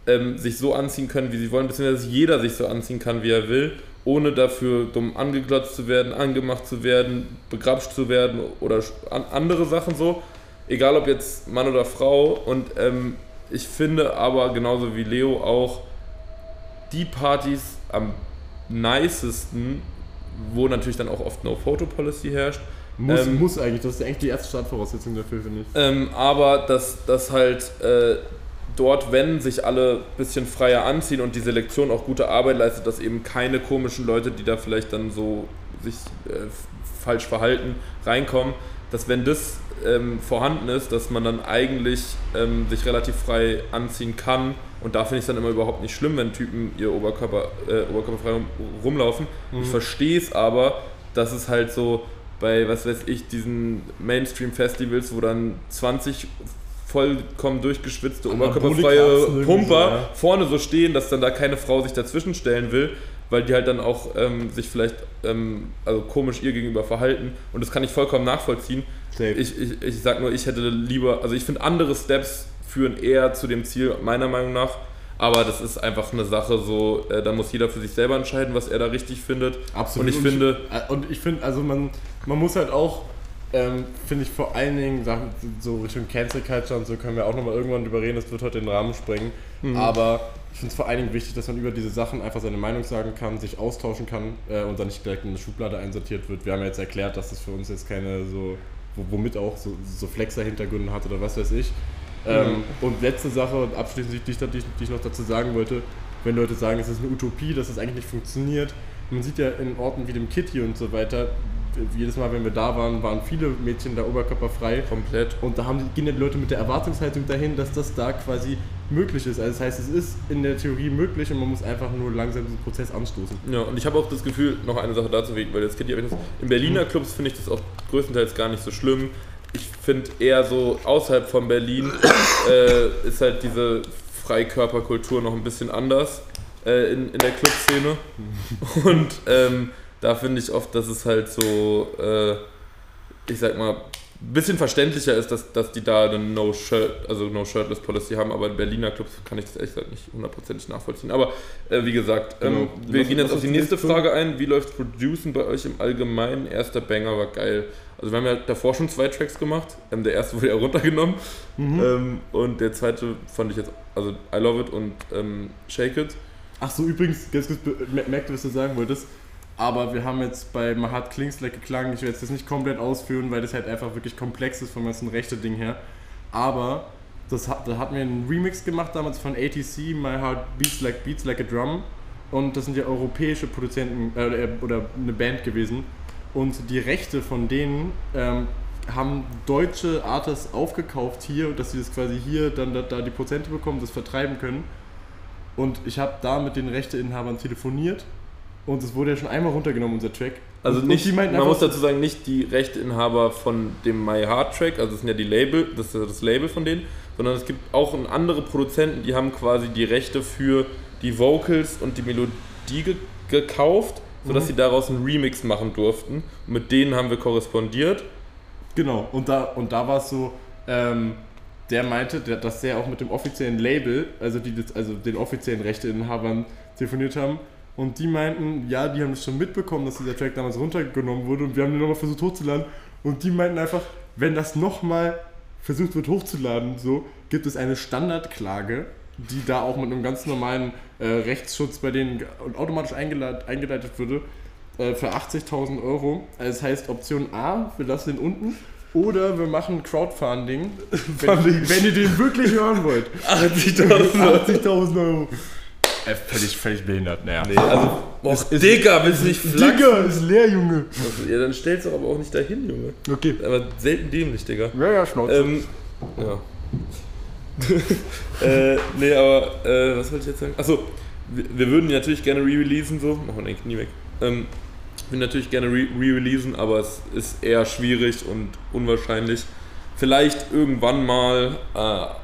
ähm, sich so anziehen können, wie sie wollen, beziehungsweise dass jeder sich so anziehen kann, wie er will, ohne dafür dumm angeglotzt zu werden, angemacht zu werden, begrapscht zu werden oder andere Sachen so. Egal ob jetzt Mann oder Frau. Und ähm, ich finde aber genauso wie Leo auch die Partys am nicesten, wo natürlich dann auch oft No-Photo-Policy herrscht. Muss, Ähm, muss eigentlich, das ist eigentlich die erste Startvoraussetzung dafür, finde ich. Ähm, aber dass, dass halt äh, dort, wenn sich alle ein bisschen freier anziehen und die Selektion auch gute Arbeit leistet, dass eben keine komischen Leute, die da vielleicht dann so sich äh, falsch verhalten, reinkommen, dass wenn das ähm, vorhanden ist, dass man dann eigentlich ähm, sich relativ frei anziehen kann. Und da finde ich es dann immer überhaupt nicht schlimm, wenn Typen ihr Oberkörper, äh, oberkörperfrei rum, rumlaufen. Ich verstehe es aber, dass es halt so bei, was weiß ich, diesen Mainstream-Festivals, wo dann 20 vollkommen durchgeschwitzte, oberkörperfreie Pumper so, ja. vorne so stehen, dass dann da keine Frau sich dazwischen stellen will, weil die halt dann auch ähm, sich vielleicht ähm, also komisch ihr gegenüber verhalten. Und das kann ich vollkommen nachvollziehen. Safe. Ich, ich, ich sag nur, ich hätte lieber, also ich finde andere Steps führen eher zu dem Ziel, meiner Meinung nach. Aber das ist einfach eine Sache so, äh, da muss jeder für sich selber entscheiden, was er da richtig findet. Absolut. Und ich finde, und ich finde, also man, man muss halt auch, ähm, finde ich vor allen Dingen Sachen so Richtung Cancel Culture und so können wir auch nochmal irgendwann drüber reden, das wird heute den Rahmen sprengen. Mhm. Aber ich finde es vor allen Dingen wichtig, dass man über diese Sachen einfach seine Meinung sagen kann, sich austauschen kann äh, und dann nicht direkt in eine Schublade einsortiert wird. Wir haben ja jetzt erklärt, dass das für uns jetzt keine so, wo- womit auch so, so Flexer-Hintergründe hat oder was weiß ich. Ähm, und letzte Sache und abschließend, die ich, die, ich, die ich noch dazu sagen wollte, wenn Leute sagen, es ist eine Utopie, dass es eigentlich nicht funktioniert. Man sieht ja in Orten wie dem Kitty und so weiter, jedes Mal, wenn wir da waren, waren viele Mädchen da oberkörperfrei. Komplett. Und da haben, gehen die Leute mit der Erwartungshaltung dahin, dass das da quasi möglich ist. Also das heißt, es ist in der Theorie möglich und man muss einfach nur langsam diesen Prozess anstoßen. Ja, und ich habe auch das Gefühl, noch eine Sache dazu, weil das Kitty erwähnt in Berliner Clubs finde ich das auch größtenteils gar nicht so schlimm. Ich finde eher so außerhalb von Berlin äh, ist halt diese Freikörperkultur noch ein bisschen anders äh, in, in der Clubszene. Und ähm, da finde ich oft, dass es halt so, äh, ich sag mal, ein bisschen verständlicher ist, dass, dass die da eine No-Shirt, also No-Shirtless-Policy haben, aber in Berliner Clubs kann ich das ehrlich gesagt nicht hundertprozentig nachvollziehen. Aber äh, wie gesagt, ähm, genau. wir gehen jetzt auf die nächste Frage ein. Wie läuft Producen bei euch im Allgemeinen? Erster Banger war geil. Also wir haben ja davor schon zwei Tracks gemacht. Ähm, der erste wurde ja runtergenommen. Mhm. Ähm, und der zweite fand ich jetzt, also I Love It und ähm, Shake It. Ach so, übrigens, ganz kurz, merkt, was du sagen wolltest. Aber wir haben jetzt bei Mahat Klingsleck geklangen. Ich werde jetzt das nicht komplett ausführen, weil das halt einfach wirklich komplex ist vom ganzen rechte Ding her. Aber das hat, da hatten wir einen Remix gemacht damals von ATC, My Heart Beats Like Beats Like a Drum. Und das sind ja europäische Produzenten äh, oder eine Band gewesen. Und die Rechte von denen ähm, haben deutsche Artists aufgekauft hier, dass sie das quasi hier dann da, da die Prozente bekommen, das vertreiben können. Und ich habe da mit den Rechteinhabern telefoniert und es wurde ja schon einmal runtergenommen, unser Track. Also und nicht, man muss dazu sagen, nicht die Rechteinhaber von dem My Heart Track, also das sind ja die Label, das ist das Label von denen, sondern es gibt auch andere Produzenten, die haben quasi die Rechte für die Vocals und die Melodie ge gekauft, sodass mhm. sie daraus einen Remix machen durften. Und mit denen haben wir korrespondiert. Genau, und da, und da war es so, ähm, der meinte, dass der auch mit dem offiziellen Label, also, die, also den offiziellen Rechteinhabern telefoniert haben und die meinten, ja, die haben es schon mitbekommen, dass dieser Track damals runtergenommen wurde und wir haben den nochmal versucht hochzuladen. Und die meinten einfach, wenn das nochmal versucht wird hochzuladen, so, gibt es eine Standardklage, die da auch mit einem ganz normalen äh, Rechtsschutz bei denen automatisch eingeleitet, eingeleitet würde, äh, für 80.000 Euro. Also das heißt, Option A, wir lassen den unten. Oder wir machen Crowdfunding, wenn, wenn ihr den wirklich hören wollt. 80.000 80 Euro. Äh, völlig, völlig behindert, naja. Nee, also, boah, ist, Digga, willst du nicht? Digga, ist leer, Junge. Also, ja, dann stellst du aber auch nicht dahin, Junge. Okay. Aber selten dämlich, Digga. Ja, ja, Schnauze. Ähm, ja. Äh, nee, aber, äh, was wollte ich jetzt sagen? Achso, wir, wir würden natürlich gerne re-releasen, so. Machen wir eigentlich nie weg. Ähm, wir würden natürlich gerne re-releasen, aber es ist eher schwierig und unwahrscheinlich. Vielleicht irgendwann mal, äh, aber,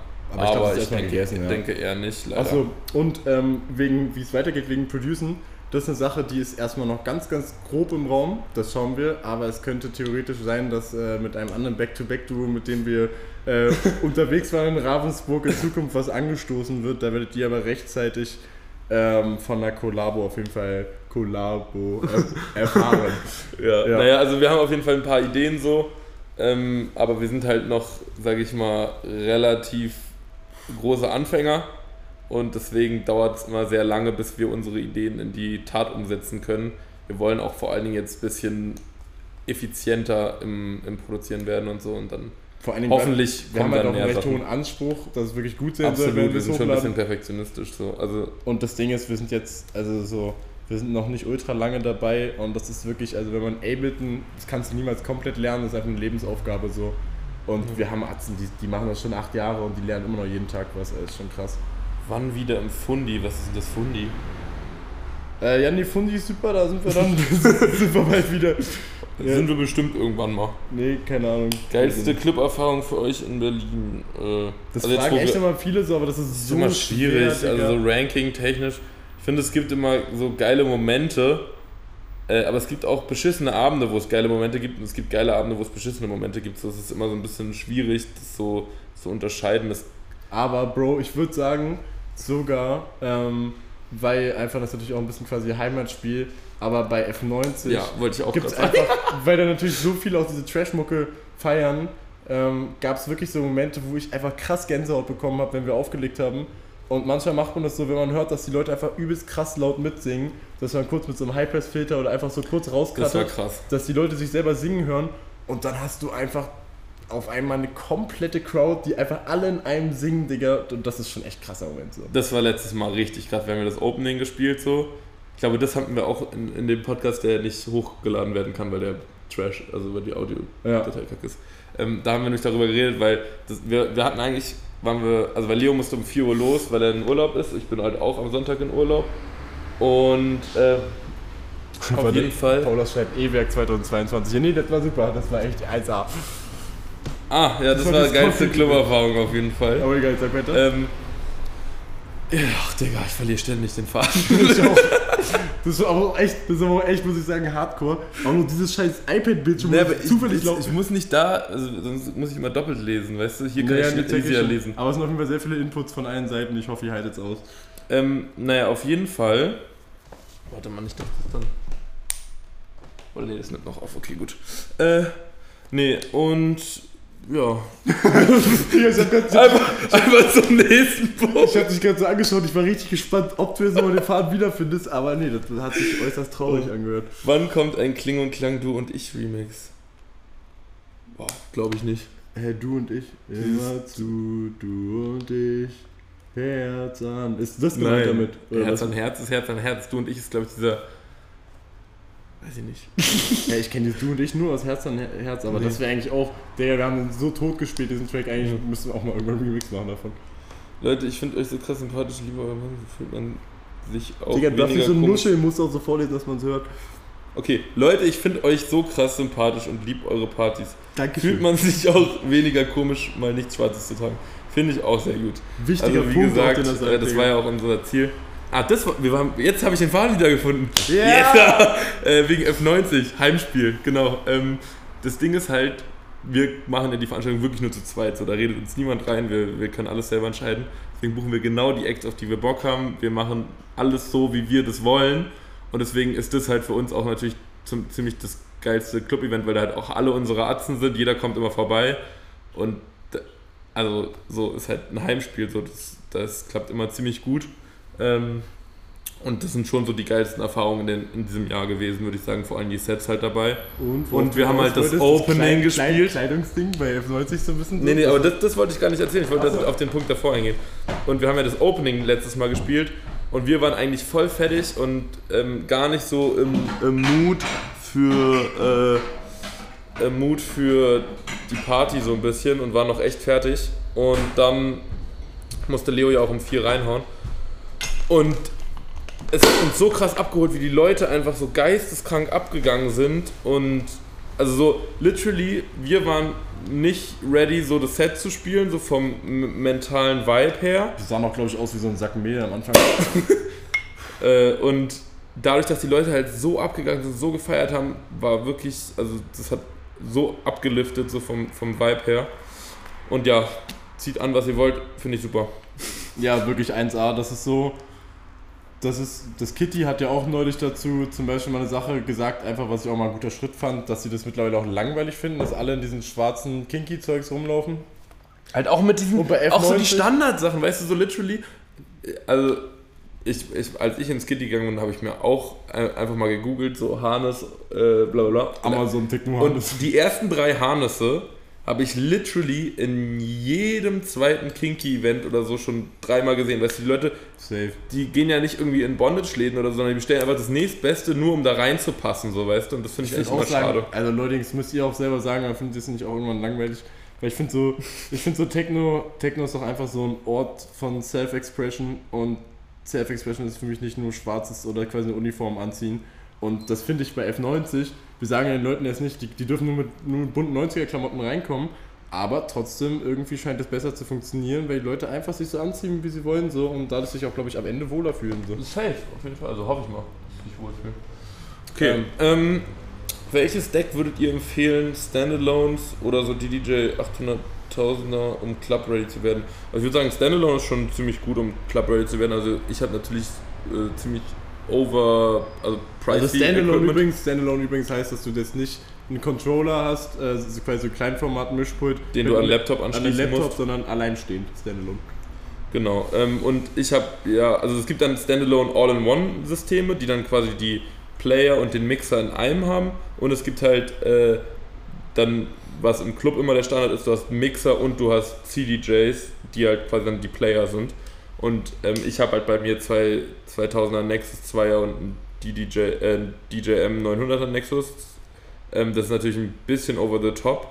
ich, glaub, ich denke, gegessen, ja. denke, eher nicht. Achso, und ähm, wegen, wie es weitergeht, wegen Producen, das ist eine Sache, die ist erstmal noch ganz, ganz grob im Raum, das schauen wir, aber es könnte theoretisch sein, dass äh, mit einem anderen Back-to-Back-Duo, mit dem wir äh, unterwegs waren in Ravensburg, in Zukunft was angestoßen wird. Da werdet ihr aber rechtzeitig ähm, von der Kollabo auf jeden Fall Kollabo er erfahren. ja. ja, naja, also wir haben auf jeden Fall ein paar Ideen so, ähm, aber wir sind halt noch, sage ich mal, relativ große Anfänger und deswegen dauert es immer sehr lange, bis wir unsere Ideen in die Tat umsetzen können. Wir wollen auch vor allen Dingen jetzt ein bisschen effizienter im, im Produzieren werden und so und dann vor allen Dingen, hoffentlich wir haben halt auch einen recht hohen Anspruch, dass es wirklich gut sein soll. Wir sind schon ein bisschen perfektionistisch so. Also und das Ding ist, wir sind jetzt also so wir sind noch nicht ultra lange dabei und das ist wirklich, also wenn man Ableton, das kannst du niemals komplett lernen, das ist einfach eine Lebensaufgabe so. Und mhm. wir haben Atzen, die, die machen das schon acht Jahre und die lernen immer noch jeden Tag was. Das ist schon krass. Wann wieder im Fundi? Was ist denn das Fundi? Äh, ja, die Fundi ist super, da sind wir dann sind wir bald wieder. Ja. Sind wir bestimmt irgendwann mal. Nee, keine Ahnung. Geilste Club-Erfahrung für euch in Berlin. Äh, das also fragen echt immer viele so, aber das ist so immer schwierig. Schwer, also so Ranking-technisch. Ich finde, es gibt immer so geile Momente, äh, aber es gibt auch beschissene Abende, wo es geile Momente gibt und es gibt geile Abende, wo es beschissene Momente gibt. So, es ist immer so ein bisschen schwierig, das so zu unterscheiden. Das aber Bro, ich würde sagen, sogar, ähm, weil einfach das natürlich auch ein bisschen quasi Heimatspiel, aber bei F90 ja, wollte ich auch gibt's einfach, weil da natürlich so viele auch diese Trashmucke feiern, ähm, gab es wirklich so Momente, wo ich einfach krass Gänsehaut bekommen habe, wenn wir aufgelegt haben. Und manchmal macht man das so, wenn man hört, dass die Leute einfach übelst krass laut mitsingen, dass man kurz mit so einem High-Press-Filter oder einfach so kurz rauskratzt, das dass die Leute sich selber singen hören. Und dann hast du einfach auf einmal eine komplette Crowd, die einfach alle in einem singen, Digga. Und das ist schon echt krasser Moment so. Das war letztes Mal richtig krass. Wir haben ja das Opening gespielt so. Ich glaube, das hatten wir auch in, in dem Podcast, der nicht hochgeladen werden kann, weil der Trash, also weil die Audio-Datei Ja. kack ist. Ähm, da haben wir nicht darüber geredet, weil das, wir, wir hatten eigentlich, waren wir, also weil Leo musste um 4 Uhr los, weil er in Urlaub ist. Ich bin halt auch am Sonntag in Urlaub. Und äh, auf jeden Fall. Paulus schreibt E-Werk 2022. Ja, nee, das war super. Das war echt 1A. Ah, ja, das, Das war war das geilste Club-Erfahrung auf jeden Fall. Aber egal, sag weiter. Ähm, ja, ach, Digga, ich verliere ständig den Faden. Ich auch. Das ist aber auch echt, das ist aber echt, muss ich sagen, hardcore. Auch nur dieses scheiß iPad-Bildschirm, Nee, aber ich ich, zufällig ich, laufe. ich muss nicht da, also sonst muss ich immer doppelt lesen, weißt du? Hier kann Naja, ich nicht ich easier lesen. Aber es sind auf jeden Fall sehr viele Inputs von allen Seiten. Ich hoffe, ihr haltet es aus. Ähm, naja, auf jeden Fall. Warte mal, nicht, dass das dann. Oder nee, das nimmt noch auf, okay, gut. Äh, nee, und. Ja. Einfach, einfach zum nächsten Punkt. ich hab dich gerade so angeschaut, ich war richtig gespannt, ob du jetzt nochmal den Faden wiederfindest, aber nee, das hat sich äußerst traurig Oh. angehört. Wann kommt ein Kling und Klang Du und Ich Remix? Boah, glaube ich nicht. Hey, du und ich, immer zu, du und ich, Herz an. Ist das gemeint damit? Herz was? an Herz ist Herz an Herz. Du und ich ist, glaube ich, dieser. Weiß ich nicht. Ja, ich kenne Du und ich nur aus Herz an Her- Herz, aber Nee. das wäre eigentlich auch, Digga, wir haben so tot gespielt, diesen Track, eigentlich Ja. müssen wir auch mal irgendwann einen Remix machen davon. Leute, ich finde euch so krass sympathisch, lieber euer Mann, so fühlt man sich auch Digga, darf ich so komisch. nuscheln, muss auch so vorlesen, dass man es hört. Okay, Leute, ich finde euch so krass sympathisch und lieb eure Partys. Danke Fühlt man sich auch weniger komisch, mal nichts Schwarzes zu tragen. Finde ich auch sehr gut. Wichtiger Also wie Punkt, gesagt, auch, den sagt, äh, das war ja auch unser Ziel. Ah, das war, wir waren, jetzt habe ich den Faden wieder gefunden. Ja! Yes, äh, wegen F90, Heimspiel, genau. Ähm, das Ding ist halt, wir machen ja die Veranstaltung wirklich nur zu zweit. So, da redet uns niemand rein, wir, wir können alles selber entscheiden. Deswegen buchen wir genau die Acts, auf die wir Bock haben. Wir machen alles so, wie wir das wollen. Und deswegen ist das halt für uns auch natürlich zum, ziemlich das geilste Club-Event, weil da halt auch alle unsere Atzen sind. Jeder kommt immer vorbei. Und also so ist halt ein Heimspiel, so das, das klappt immer ziemlich gut. Ähm, und das sind schon so die geilsten Erfahrungen in, in diesem Jahr gewesen, würde ich sagen. Vor allem die Sets halt dabei. Und, Und wir haben halt das Opening Kleid- gespielt. Kleidungsding bei F90 so ein bisschen. Nee, nee, aber das, das wollte ich gar nicht erzählen. Ich wollte Ach so. das auf den Punkt davor eingehen. Und wir haben ja das Opening letztes Mal gespielt und wir waren eigentlich voll fertig und ähm, gar nicht so im, im Mood für äh, im Mut für die Party so ein bisschen und waren noch echt fertig. Und dann musste Leo ja auch um vier reinhauen. Und es hat uns so krass abgeholt, wie die Leute einfach so geisteskrank abgegangen sind. Und also so literally, wir waren nicht ready, so das Set zu spielen, so vom mentalen Vibe her. Die sahen auch, glaube ich, aus wie so ein Sack Mehl am Anfang. Äh, und dadurch, dass die Leute halt so abgegangen sind, so gefeiert haben, war wirklich, also das hat so abgeliftet, so vom, vom Vibe her. Und ja, zieht an, was ihr wollt, finde ich super. ja, wirklich 1A. Das ist so. Das ist. Das Kitty hat ja auch neulich dazu zum Beispiel mal eine Sache gesagt, einfach was ich auch mal ein guter Schritt fand, dass sie das mittlerweile auch langweilig finden, dass alle in diesen schwarzen Kinky-Zeugs rumlaufen. Halt auch mit diesen, auch so die F90? Standardsachen, weißt du, so literally. Also, ich, ich, als ich ins Kitty gegangen bin, habe ich mir auch ein- einfach mal gegoogelt, so Harness, äh, bla bla bla. Amazon Tick nur Und die ersten drei Harnesse habe ich literally in jedem zweiten Kinky-Event oder so schon dreimal gesehen. Weißt du, die Leute, Safe. die gehen ja nicht irgendwie in Bondage-Läden oder so, sondern die bestellen einfach das nächstbeste, nur um da reinzupassen, so weißt du. Und das finde ich, Ich echt immer sagen, schade. also Leute, das müsst ihr auch selber sagen, aber findet ihr es nicht auch irgendwann langweilig? Weil ich finde so, ich finde so Techno, Techno ist doch einfach so ein Ort von Self-Expression und Self-Expression ist für mich nicht nur schwarzes oder quasi eine Uniform anziehen. Und das finde ich bei F90, wir sagen ja den Leuten jetzt nicht, die, die dürfen nur mit, nur mit bunten 90er-Klamotten reinkommen, aber trotzdem irgendwie scheint es besser zu funktionieren, weil die Leute einfach sich so anziehen, wie sie wollen, so und dadurch sich auch, glaube ich, am Ende wohler fühlen. So. Safe, auf jeden Fall. Also hoffe ich mal, dass ich wohlfühle. Okay, ähm, welches Deck würdet ihr empfehlen, Standalones oder so DDJ 800.000er, um Club Ready zu werden? Also ich würde sagen, Standalone ist schon ziemlich gut, um Club Ready zu werden. Also ich habe natürlich äh, ziemlich over, also pricey Also Standalone Equipment. übrigens, Standalone übrigens heißt, dass du jetzt nicht einen Controller hast, äh, so quasi so ein Kleinformat-Mischpult, den du an Laptop an anschließen Laptop, musst. sondern alleinstehend Standalone. Genau. Ähm, und ich habe, ja, also es gibt dann Standalone All-in-One-Systeme, die dann quasi die Player und den Mixer in einem haben. Und es gibt halt äh, dann was im Club immer der Standard ist, du hast Mixer und du hast CDJs, die halt quasi dann die Player sind. Und ähm, ich habe halt bei mir zwei 2000er Nexus 2er und ein DDJ, äh, DJM 900er Nexus. Ähm, das ist natürlich ein bisschen over the top.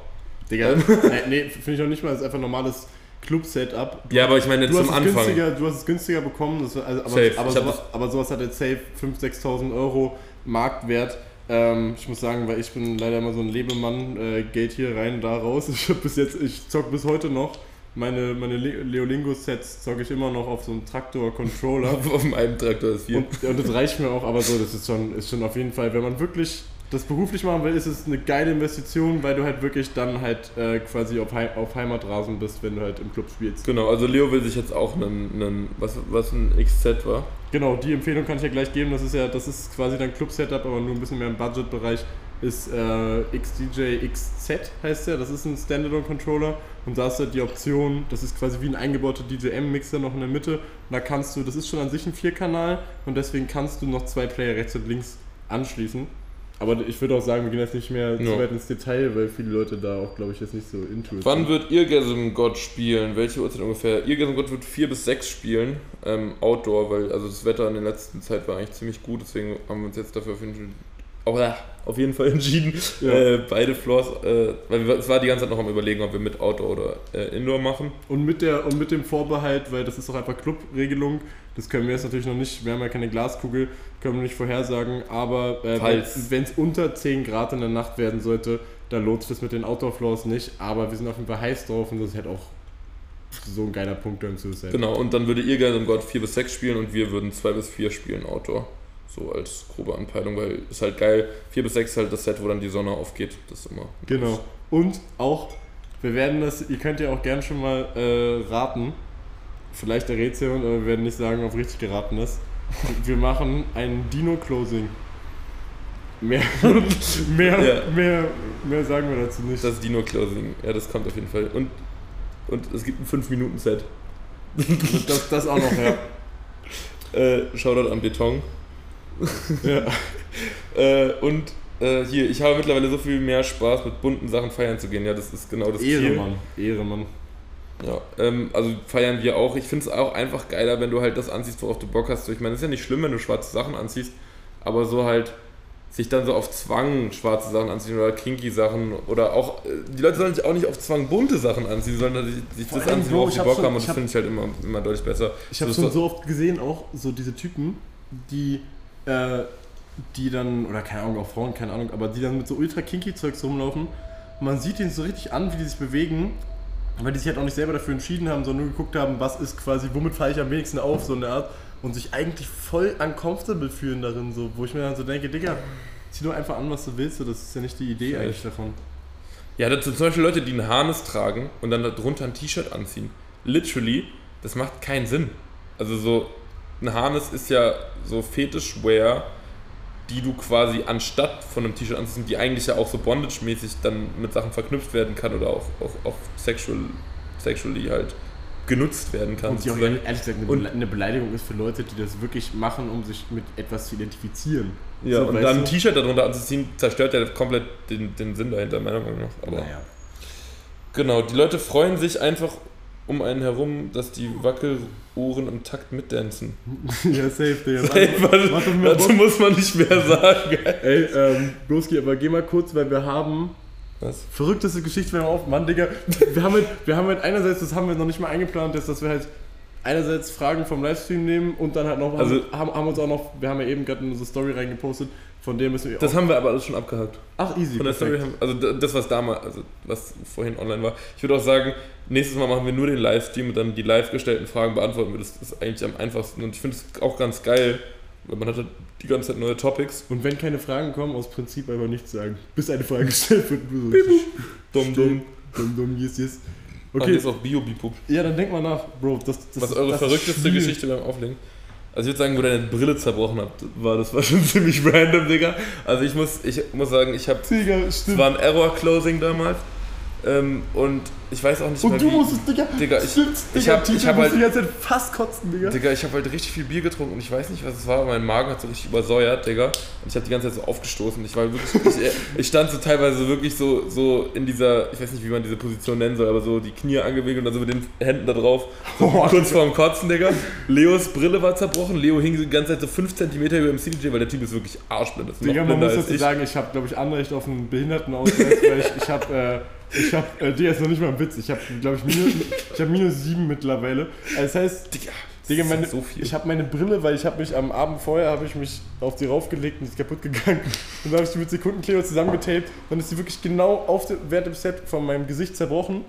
Digga, nee, nee finde ich noch nicht mal, das ist einfach normales Club-Setup. Ja, aber ich meine Du zum hast, es Anfang. günstiger, du hast es günstiger bekommen, das, also, aber, Safe. aber, hab sowas, aber sowas hat jetzt safe 5.000, 6.000 Euro Marktwert. Ähm, ich muss sagen, weil ich bin leider immer so ein Lebemann, äh, Geld hier rein, da raus. Ich habe bis jetzt, ich zock bis heute noch. Meine, meine Le- Leolingo-Sets zocke ich immer noch auf so einem Traktor-Controller. Auf meinem Traktor ist viel. Und, und das reicht mir auch, aber so, das ist schon, ist schon auf jeden Fall, wenn man wirklich das beruflich machen will, ist es eine geile Investition, weil du halt wirklich dann halt äh, quasi auf, Heim, auf Heimatrasen bist, wenn du halt im Club spielst. Genau, also Leo will sich jetzt auch einen, einen was, was ein XZ war. Genau, die Empfehlung kann ich ja gleich geben. Das ist ja, das ist quasi dein Club-Setup, aber nur ein bisschen mehr im Budget-Bereich. Ist äh, XDJ XZ heißt der. Das ist ein Standalone-Controller und da hast du die Option. Das ist quasi wie ein eingebauter DJM-Mixer noch in der Mitte. Und da kannst du, das ist schon an sich ein Vierkanal und deswegen kannst du noch zwei Player rechts und links anschließen. Aber ich würde auch sagen, wir gehen jetzt nicht mehr Ja. zu weit ins Detail, weil viele Leute da auch, glaube ich, jetzt nicht so into it Wann sind. wird Irgasm God spielen? Welche Uhrzeit ungefähr? Irgasm God wird 4 bis 6 spielen, ähm, Outdoor, weil also das Wetter in der letzten Zeit war eigentlich ziemlich gut, deswegen haben wir uns jetzt dafür auf jeden Fall, auf jeden Fall entschieden, Ja. äh, beide Floors, äh, weil wir, es war die ganze Zeit noch am überlegen, ob wir mit Outdoor oder äh, Indoor machen. Und mit, der, und mit dem Vorbehalt, weil das ist auch einfach Clubregelung, das können wir jetzt natürlich noch nicht, wir haben ja keine Glaskugel, können wir nicht vorhersagen, aber äh, wenn es unter 10 Grad in der Nacht werden sollte, dann lohnt sich das mit den Outdoor-Floors nicht, aber wir sind auf jeden Fall heiß drauf und das ist halt auch so ein geiler Punkt im Suicide. Genau, und dann würde Irgasm God 4 bis 6 spielen und wir würden 2 bis 4 spielen Outdoor. So als grobe Anpeilung, weil ist halt geil. 4 bis 6 ist halt das Set, wo dann die Sonne aufgeht. Das ist immer. Genau. Und auch, wir werden das, ihr könnt ja auch gern schon mal äh, raten, vielleicht errät ihr, aber wir werden nicht sagen, ob richtig geraten ist. Wir machen ein Dino-Closing. Mehr, mehr, Ja. mehr, mehr sagen wir dazu nicht. Das Dino Closing, ja, das kommt auf jeden Fall. Und, und es gibt ein 5-Minuten-Set. das, das auch noch, ja. Äh, Shoutout an Beton. Ja. Äh, und äh, hier, ich habe mittlerweile so viel mehr Spaß, mit bunten Sachen feiern zu gehen. Ja, das ist genau das Ziel. Ehre, Mann. Ehre, Mann. Ja, ähm, also feiern wir auch. Ich finde es auch einfach geiler, wenn du halt das anziehst, worauf du Bock hast. Ich meine, es ist ja nicht schlimm, wenn du schwarze Sachen anziehst, aber so halt sich dann so auf Zwang schwarze Sachen anziehen oder kinky Sachen oder auch, äh, die Leute sollen sich auch nicht auf Zwang bunte Sachen anziehen, sondern sich, sich das anziehen, worauf ich sie Bock schon- haben und das finde ich halt immer, immer deutlich besser. Ich habe So, schon so oft gesehen, auch so diese Typen, die, äh, die dann, oder keine Ahnung, auch Frauen, keine Ahnung, aber die dann mit so ultra kinky Zeugs rumlaufen. Und man sieht ihnen so richtig an, wie die sich bewegen, weil die sich halt auch nicht selber dafür entschieden haben, sondern nur geguckt haben, was ist quasi, womit falle ich am wenigsten auf, so eine Art. Und sich eigentlich voll uncomfortable fühlen darin, so, wo ich mir dann so denke, Digga, zieh doch einfach an, was du willst, so, das ist ja nicht die Idee Safe. eigentlich davon. Ja, das sind zum Beispiel Leute, die ein Harness tragen und dann darunter ein T-Shirt anziehen. Literally, das macht keinen Sinn. Also so, ein Harness ist ja so Fetischwear, die du quasi anstatt von einem T-Shirt anziehst, die eigentlich ja auch so Bondage-mäßig dann mit Sachen verknüpft werden kann oder auch, auch, auch sexual, sexually halt genutzt werden kann. Und die auch ehrlich gesagt eine, eine Beleidigung ist für Leute, die das wirklich machen, um sich mit etwas zu identifizieren. ja, so, und dann ein? T-Shirt darunter anzuziehen, zerstört ja komplett den, den Sinn dahinter, meiner Meinung nach. Aber Naja. Genau, die Leute freuen sich einfach um einen herum, dass die Wackelohren im Takt mitdancen. ja, safe, Digga. Was- Warte, mehr Dazu muss man nicht mehr sagen. Ey, ähm, Broski, aber geh mal kurz, weil wir haben Was? verrückteste Geschichte, wenn wir auf, Mann, Digga. Wir haben halt, wir haben halt einerseits, das haben wir noch nicht mal eingeplant, ist, dass wir halt einerseits Fragen vom Livestream nehmen und dann halt noch, Also- haben, haben uns auch noch, wir haben ja eben gerade in unsere Story reingepostet, von der müssen wir Das haben wir aber alles schon abgehakt. ach, easy, Von der Story haben, also das, was damals, also was vorhin online war. Ich würde auch sagen, nächstes Mal machen wir nur den Livestream und dann die live gestellten Fragen beantworten wir. Das ist eigentlich am einfachsten und ich finde es auch ganz geil, weil man hat halt die ganze Zeit neue Topics. Und wenn keine Fragen kommen, aus Prinzip einfach nichts sagen, bis eine Frage gestellt wird. Dumm, dumm. Dumm, dumm, yes, yes. Okay. Okay, jetzt auch Bio-Bipuk. ja, dann denk mal nach, Bro. Das, das, Was eure das verrückteste Geschichte beim Auflegen? Also ich würde sagen, wo deine Brille zerbrochen habt, war das war schon ziemlich random, Digga. Also ich muss, ich muss sagen, ich habe es war ein Error Closing damals ähm, und ich weiß auch nicht Und mehr du wie. musstest, Digga, Digga, ich- stimmt's, ich Digga, hab- ich hab halt- die ganze Zeit fast kotzen, Digga. Digga, ich habe halt richtig viel Bier getrunken und ich weiß nicht, was es war, aber mein Magen hat so richtig übersäuert, Digga. Und ich habe die ganze Zeit so aufgestoßen. Ich war wirklich, ich, ich stand so teilweise wirklich so, so in dieser, ich weiß nicht, wie man diese Position nennen soll, aber so die Knie angewinkelt und dann so mit den Händen da drauf, so Oh, kurz vorm Kotzen, Digga. Leos Brille war zerbrochen. Leo hing die ganze Zeit so 5 cm über dem CDJ, weil der Typ ist wirklich arschblind. Ist Digga, man muss dazu sagen, ich habe, glaube ich, Anrecht auf einen Behindertenausweis, weil ich, ich habe, äh, ich habe, äh, Digga, ist noch nicht mal ein Witz, ich habe, glaube ich, minus, ich habe minus sieben mittlerweile. Also das heißt, Digga, Digga, das meine, so ich habe meine Brille, weil ich habe mich am Abend vorher, habe ich mich auf die raufgelegt und ist kaputt gegangen. Und dann habe ich die mit Sekundenkleber zusammengetaped, dann ist sie wirklich genau auf der, während dem Set von meinem Gesicht zerbrochen.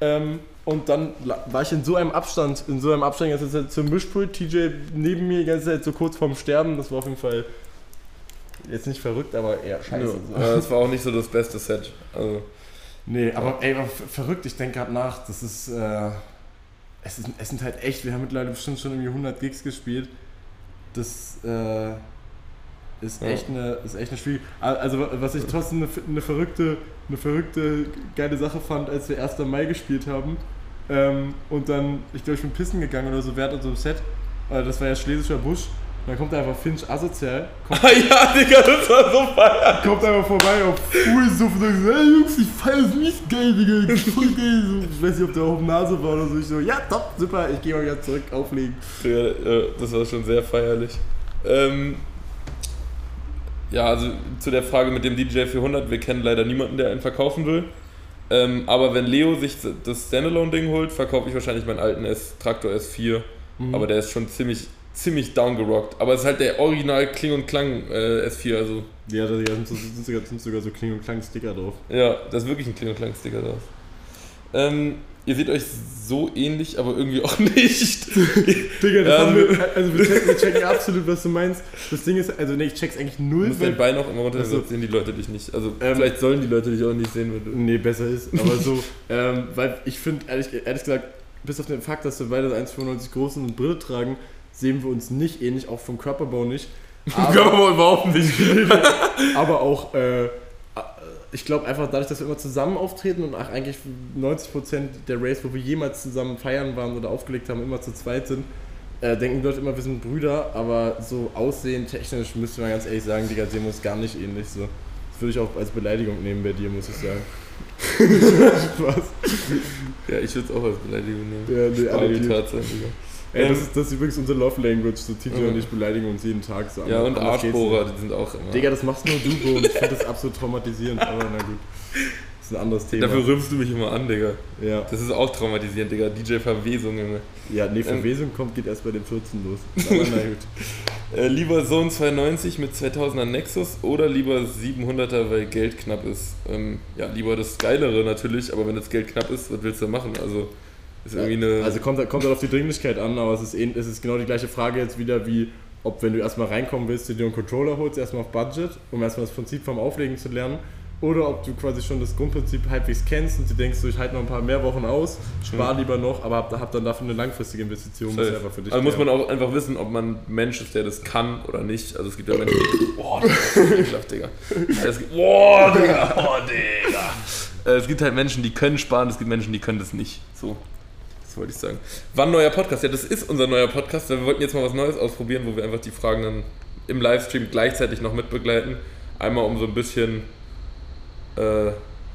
Ähm, und dann war ich in so einem Abstand, in so einem Abstand die ganze Zeit zum Mischpult, TJ neben mir die ganze Zeit so kurz vorm Sterben. Das war auf jeden Fall jetzt nicht verrückt, aber eher scheiße. Ja, So. äh, das war auch nicht so das beste Set. Also, Nee, aber ey, aber ver- verrückt, ich denke gerade nach, das ist, äh, es ist, es sind halt echt, wir haben mittlerweile bestimmt schon irgendwie 100 Gigs gespielt. Das, äh, ist Ja. echt eine, ist echt eine schwierige, also was ich trotzdem eine, eine verrückte, eine verrückte, geile Sache fand, als wir 1. Mai gespielt haben, ähm, und dann, ich glaube, ich bin pissen gegangen oder so während unserem Set, äh, das war ja Schlesischer Busch, dann kommt einfach Finch asozial, kommt ah ja, Digga, das war so feier. kommt einfach vorbei auf Fullsuff und sagt so, hey Jungs, ich feier es nicht geil, Digga, voll geil. So, ich weiß nicht, ob der auf dem Nase war oder so. Ich so, ja, top, super, ich gehe mal wieder zurück, auflegen. Äh, das war schon sehr feierlich. Ähm, ja, also zu der Frage mit dem DJ 400, wir kennen leider niemanden, der einen verkaufen will. Ähm, aber wenn Leo sich das Standalone-Ding holt, verkaufe ich wahrscheinlich meinen alten S Traktor S4. Aber der ist schon ziemlich, ziemlich downgerockt. Aber es ist halt der Original Kling und Klang äh, S4. Also Ja, da sind, sind, sogar, so Kling und Klang Sticker drauf. ja, da ist wirklich ein Kling und Klang Sticker drauf. Ähm, ihr seht euch so ähnlich, aber irgendwie auch nicht. Digga, das Ja, haben also- wir, also wir checken, wir checken absolut, was du meinst. Das Ding ist, also nee, ich check's eigentlich Du null, musst dein Bein auch immer runter, Ach so. sonst sehen die Leute dich nicht. Also Ähm, vielleicht sollen die Leute dich auch nicht sehen, wenn du. nee, besser ist, aber so, ähm, weil ich finde, ehrlich, ehrlich gesagt, bis auf den Fakt, dass wir beide 1,95 groß sind und Brille tragen, sehen wir uns nicht ähnlich, auch vom Körperbau nicht. Aber- Körperbau überhaupt nicht. aber auch, äh, ich glaube einfach dadurch, dass wir immer zusammen auftreten und auch eigentlich 90% der Race, wo wir jemals zusammen feiern waren oder aufgelegt haben, immer zu zweit sind, äh, denken die Leute immer, wir sind Brüder, aber so aussehen technisch müsste man ganz ehrlich sagen, Digga, sehen wir uns gar nicht ähnlich so. Das würde ich auch als Beleidigung nehmen bei dir, muss ich sagen. Spaß. Ja, ich würde es auch als Beleidigung nehmen. Ja, nee, Aber die alle Tatsache, Digga. Ey, das, ist, das ist übrigens unsere Love Language, so TJ Ja. und ich beleidigen uns jeden Tag. So Ja, und. Arschbohrer, die sind auch immer. Digga, das machst nur du, Bro, und ich finde das absolut traumatisierend, aber na gut. Das ist ein anderes Thema. Dafür rümpfst du mich immer an, Digga. ja. Das ist auch traumatisierend, Digga. DJ Verwesung, Junge. ja, nee, Ähm, Verwesung kommt, geht erst bei den 14 los. Aber na gut. Äh, lieber Zone 290 mit 2000er Nexus oder lieber 700er, weil Geld knapp ist? Ähm, ja, lieber das Geilere natürlich, aber wenn das Geld knapp ist, was willst du machen? Also, eine. Also kommt, kommt halt auf die Dringlichkeit an, aber es ist, ähn- es ist genau die gleiche Frage jetzt wieder wie, ob wenn du erstmal reinkommen willst, du dir einen Controller holst, erstmal auf Budget, um erstmal das Prinzip vom Auflegen zu lernen. Oder ob du quasi schon das Grundprinzip halbwegs kennst und du denkst, so, ich halte noch ein paar mehr Wochen aus, spar Mhm. lieber noch, aber hab, hab dann dafür eine langfristige Investition, Safe. einfach für dich Also muss man auch einfach wissen, ob man ein Mensch ist, der das kann oder nicht. Also es gibt ja Menschen, die. Boah, das Digga. Es gibt, boah, Digga. Boah, Digga. Äh, Es gibt halt Menschen, die können sparen, es gibt Menschen, die können das nicht. So. Wollte ich sagen. Wann neuer Podcast? Ja, das ist unser neuer Podcast, weil wir wollten jetzt mal was Neues ausprobieren, wo wir einfach die Fragen dann im Livestream gleichzeitig noch mitbegleiten. Einmal um so ein bisschen, äh,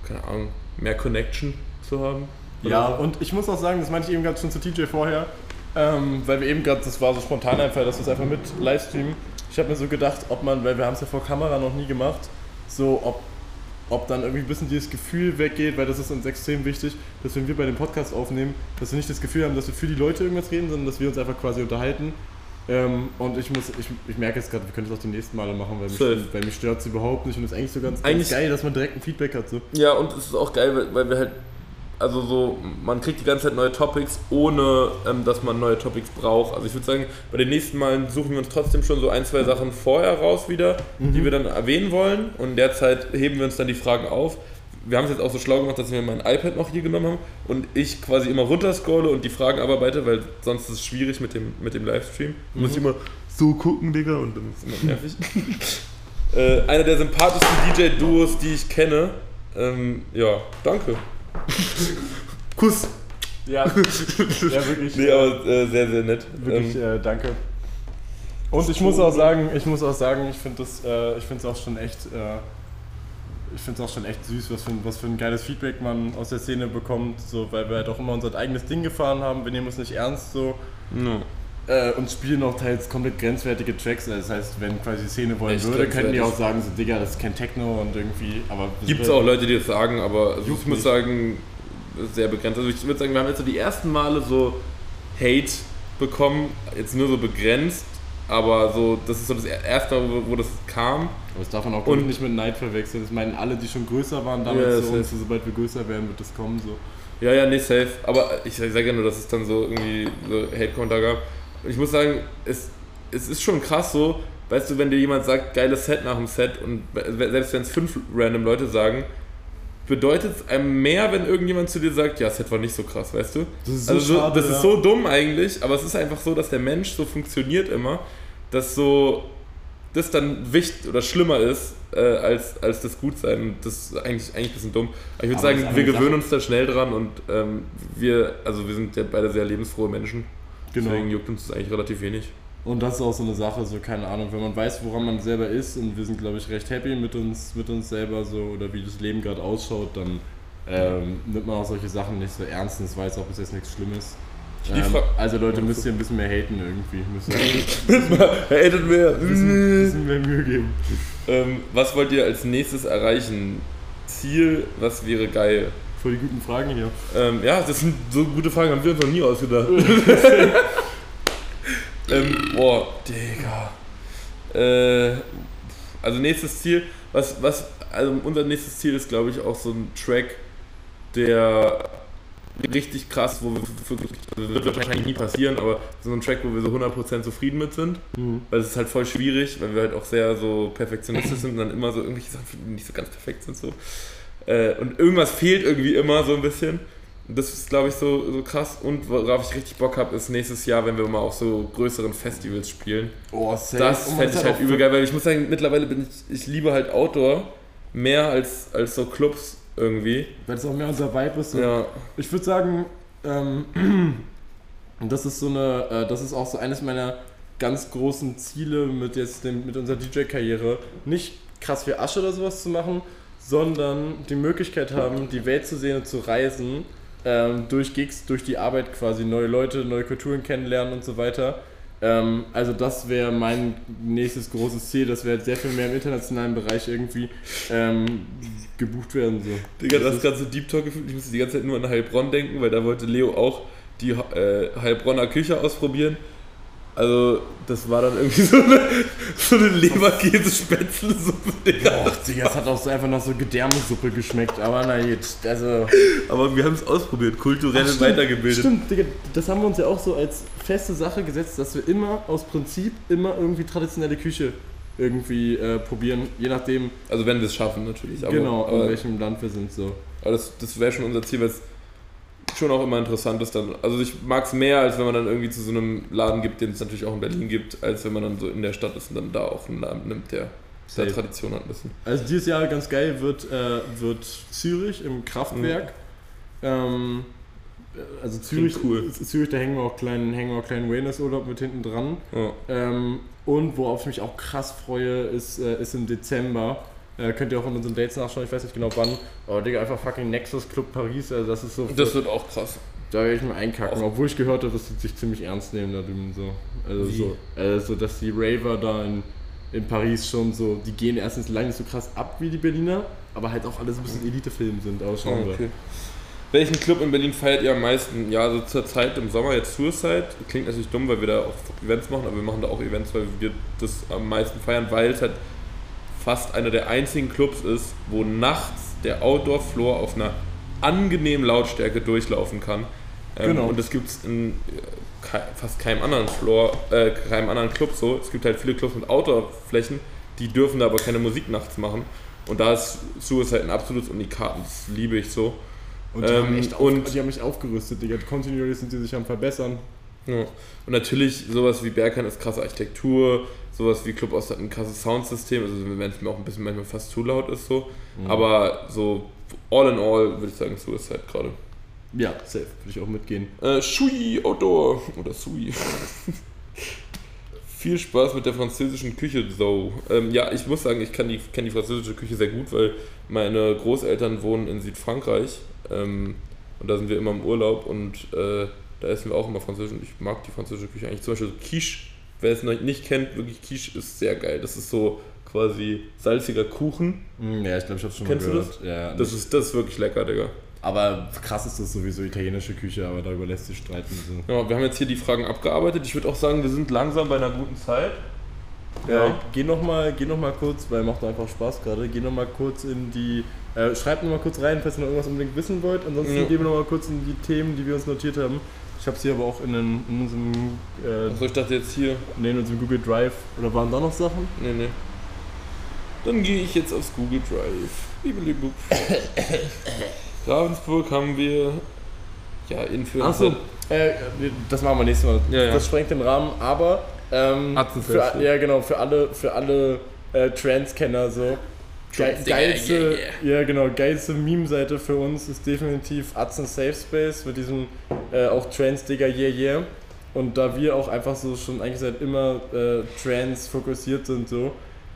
keine Ahnung, mehr Connection zu haben. Ja, und ich muss auch sagen, das meinte ich eben gerade schon zu TJ vorher, ähm, weil wir eben gerade, das war so spontan einfach, dass wir es einfach mit Livestreamen. Ich habe mir so gedacht, ob man, weil wir haben es ja vor Kamera noch nie gemacht, so ob, ob dann irgendwie ein bisschen dieses Gefühl weggeht, weil das ist uns extrem wichtig, dass wenn wir bei dem Podcast aufnehmen, dass wir nicht das Gefühl haben, dass wir für die Leute irgendwas reden, sondern dass wir uns einfach quasi unterhalten. Ähm, und ich muss, ich, ich merke jetzt gerade, wir können das auch die nächsten Male machen, weil Safe. mich, weil mich stört es überhaupt nicht und es ist eigentlich so ganz, Eigentlich- ganz geil, dass man direkt ein Feedback hat. So. Ja, und es ist auch geil, weil, weil wir halt, also so, man kriegt die ganze Zeit neue Topics, ohne ähm, dass man neue Topics braucht. Also ich würde sagen, bei den nächsten Malen suchen wir uns trotzdem schon so ein, zwei Sachen vorher raus wieder, die wir dann erwähnen wollen. Und in der Zeit heben wir uns dann die Fragen auf. Wir haben es jetzt auch so schlau gemacht, dass wir mein iPad noch hier genommen haben und ich quasi immer runterscrolle und die Fragen abarbeite, weil sonst ist es schwierig mit dem, mit dem Livestream. Du musst immer so gucken, Digga, und dann ist es immer nervig. äh, einer der sympathischsten DJ-Duos, die ich kenne. Ähm, ja, danke. Kuss. Ja, ja wirklich. Nee, aber äh, sehr, sehr nett. Wirklich, Ähm, äh, danke. Und ich muss auch sagen, ich muss auch sagen, ich finde das, äh, ich finde es auch schon echt, äh, ich finde es auch schon echt süß, was für, ein, was für ein geiles Feedback man aus der Szene bekommt, so, weil wir halt auch immer unser eigenes Ding gefahren haben, wir nehmen es nicht ernst so no. Äh, und spielen auch teils komplett grenzwertige Tracks. Also Das heißt, wenn quasi die Szene wollen Echt würde, könnten die auch sagen, so Digga, das ist kein Techno und irgendwie, aber Gibt es auch Leute, die das sagen, aber also ich muss nicht. sagen, sehr begrenzt. Also ich würde sagen, wir haben jetzt so die ersten Male so Hate bekommen, jetzt nur so begrenzt, aber so, das ist so das erste wo, wo das kam. Aber das darf man auch Und- nicht mit Neid verwechseln. Das meinen alle, die schon größer waren Ja, damals das zu uns, so, sobald wir größer werden, wird das kommen so. Ja, ja, nee, safe. Aber ich sage ja nur, dass es dann so irgendwie so Hate-Counter gab. Und ich muss sagen, es, es ist schon krass so, weißt du, wenn dir jemand sagt, geiles Set nach dem Set und selbst wenn es fünf random Leute sagen, bedeutet es einem mehr, wenn irgendjemand zu dir sagt, ja, das Set war nicht so krass, weißt du? Das ist so also so, schade, das ja. ist so dumm eigentlich, aber es ist einfach so, dass der Mensch so funktioniert immer, dass so das dann wichtig oder schlimmer ist äh, als, als das Gutsein. Das ist eigentlich, eigentlich ein bisschen dumm. Aber ich würde sagen, wir gewöhnen Sache. uns da schnell dran und ähm, wir, also wir sind ja beide sehr lebensfrohe Menschen. Genau. Deswegen juckt uns das eigentlich relativ wenig. Und das ist auch so eine Sache, so keine Ahnung, wenn man weiß, woran man selber ist und wir sind, glaube ich, recht happy mit uns, mit uns selber so oder wie das Leben gerade ausschaut, dann ähm, nimmt man auch solche Sachen nicht so ernst und es weiß auch bis jetzt nichts Schlimmes. Ähm, also Leute, müsst ihr ein bisschen mehr haten irgendwie. Müsst ihr ein Hatet mir! bisschen, bisschen mehr Mühe geben. ähm, was wollt ihr als nächstes erreichen? Ziel, was wäre geil? Voll die guten Fragen hier. Ähm, ja, das sind so gute Fragen, haben wir uns noch nie ausgedacht. ähm, boah, Digga. Äh, also nächstes Ziel, was, was, also unser nächstes Ziel ist, glaube ich, auch so ein Track, der richtig krass, wo wir wirklich, also wird wahrscheinlich nie passieren, aber so ein Track, wo wir so 100% zufrieden mit sind, weil es ist halt voll schwierig, weil wir halt auch sehr so perfektionistisch sind und dann immer so irgendwelche Sachen, die nicht so ganz perfekt sind, so. Äh, und irgendwas fehlt irgendwie immer so ein bisschen. Das ist, glaube ich, so, so krass. Und worauf ich richtig Bock habe, ist nächstes Jahr, wenn wir mal auf so größeren Festivals spielen. Oh, safe. Das man fände ich halt übel geil, weil ich muss sagen, mittlerweile bin ich, ich liebe halt Outdoor mehr als, als so Clubs irgendwie. Weil es auch mehr unser Vibe ist. Ja, Ich würde sagen, ähm, das ist so eine, äh, das ist auch so eines meiner ganz großen Ziele mit jetzt dem, mit unserer DJ-Karriere. Nicht krass viel Asche oder sowas zu machen, sondern die Möglichkeit haben, die Welt zu sehen und zu reisen, ähm, durch Gigs, durch die Arbeit quasi, neue Leute, neue Kulturen kennenlernen und so weiter. Ähm, also das wäre mein nächstes großes Ziel, dass wir halt sehr viel mehr im internationalen Bereich irgendwie ähm, gebucht werden. So. Digga, Das das ist gerade so Deep Talk gefühlt. Ich musste die ganze Zeit nur an Heilbronn denken, weil da wollte Leo auch die äh, Heilbronner Küche ausprobieren. Also, das war dann irgendwie so eine, so eine Leberkäse-Spätzle-Suppe, Digga. Boah, Digga, es hat auch so einfach nach so Gedärmesuppe geschmeckt, aber na gut, also... Aber wir haben es ausprobiert, kulturell Ach, stimmt, weitergebildet. Stimmt, Digga, das haben wir uns ja auch so als feste Sache gesetzt, dass wir immer aus Prinzip immer irgendwie traditionelle Küche irgendwie äh, probieren, je nachdem, Also, wenn wir es schaffen, natürlich. Aber, genau, in aber, welchem Land wir sind, so. aber das, das wäre schon unser Ziel, weil es schon auch immer interessant ist dann. Also, ich mag es mehr, als wenn man dann irgendwie zu so einem Laden gibt, den es natürlich auch in Berlin gibt, als wenn man dann so in der Stadt ist und dann da auch einen Laden nimmt, der, der Safe. Tradition hat ein bisschen. Also dieses Jahr ganz geil wird, äh, wird Zürich im Kraftwerk. Ähm, also Zürich, cool. Zürich, da hängen wir auch kleinen, hängen wir auch kleinen Wellness-Urlaub mit hinten dran. Ja. Ähm, und worauf ich mich auch krass freue, ist, äh, ist im Dezember. Äh, könnt ihr auch in unseren Dates nachschauen, ich weiß nicht genau wann. Aber Digga, einfach fucking Nexus Club Paris, also das ist so. Das wird auch krass. da werde ich mal einkacken, Auch- obwohl ich gehört habe, dass die sich ziemlich ernst nehmen da drüben so. Also Wie? so, also dass die Raver da in, in Paris schon so, die gehen erstens lange nicht so krass ab wie die Berliner, aber halt auch alles ein bisschen Elitefilm sind, aber schauen wir. Okay. Welchen Club in Berlin feiert ihr am meisten? Ja, also zur Zeit im Sommer jetzt Suicide. Klingt natürlich dumm, weil wir da auch Events machen, aber wir machen da auch Events, weil wir das am meisten feiern, weil es halt fast einer der einzigen Clubs ist, wo nachts der Outdoor-Floor auf einer angenehmen Lautstärke durchlaufen kann. Ähm, Genau. Und das gibt es in äh, fast keinem anderen Floor, äh, keinem anderen Club so. Es gibt halt viele Clubs mit Outdoor-Flächen, die dürfen da aber keine Musik nachts machen. Und da ist Suicide ein absolutes Unikat. Das liebe ich so. Und die, Ähm, haben echt auf, und- die haben mich aufgerüstet, Digga. Kontinuierlich sind die sich am Verbessern. Ja. Und natürlich sowas wie Bergheim ist krasse Architektur, sowas wie Club Ost hat ein krasses Soundsystem, also wenn es mir auch ein bisschen manchmal fast zu laut ist so. Mhm. Aber so all in all würde ich sagen Suicide gerade. Ja, safe, würde ich auch mitgehen. Äh, Shui Outdoor oder Sui. Viel Spaß mit der französischen Küche, so. Ähm, ja, ich muss sagen, ich kenne die, kenn die französische Küche sehr gut, weil meine Großeltern wohnen in Südfrankreich. Ähm, und da sind wir immer im Urlaub und äh, da essen wir auch immer französisch. Und ich mag die französische Küche eigentlich. Zum Beispiel so Quiche. Wer es noch nicht kennt, wirklich Quiche ist sehr geil. Das ist so quasi salziger Kuchen. Mm, Ja, ich glaube, ich habe schon Kennst mal du gehört. Ja, Das ist, das ist wirklich lecker, Digga. aber krass ist das sowieso italienische Küche, aber darüber lässt sich streiten. So. Ja, wir haben jetzt hier die Fragen abgearbeitet. Ich würde auch sagen, wir sind langsam bei einer guten Zeit. Ja. geh nochmal noch mal kurz, weil macht einfach Spaß gerade, geh nochmal kurz in die. Äh, schreibt nochmal kurz rein, falls ihr noch irgendwas unbedingt wissen wollt. Ansonsten Ja. gehen wir nochmal kurz in die Themen, die wir uns notiert haben. Ich habe sie aber auch in, den, in, unserem, äh, Achso, ich dachte jetzt hier. nee, in unserem Google Drive. Oder waren da noch Sachen? Nee, nee. Dann gehe ich jetzt aufs Google Drive. Ravensburg haben wir. Ja, Influencer. Achso, äh, das machen wir nächstes Mal. Ja, ja. Das sprengt den Rahmen, aber ähm, für, ja genau, für alle, für alle äh, Trans-Kenner so. Ge Trans- geilste, yeah, ja genau, geilste Meme-Seite für uns ist definitiv Atzen Safe Space mit diesem äh, auch Trans-Digger Yeah Yeah. Und da wir auch einfach so schon eigentlich seit immer äh, trans fokussiert sind so,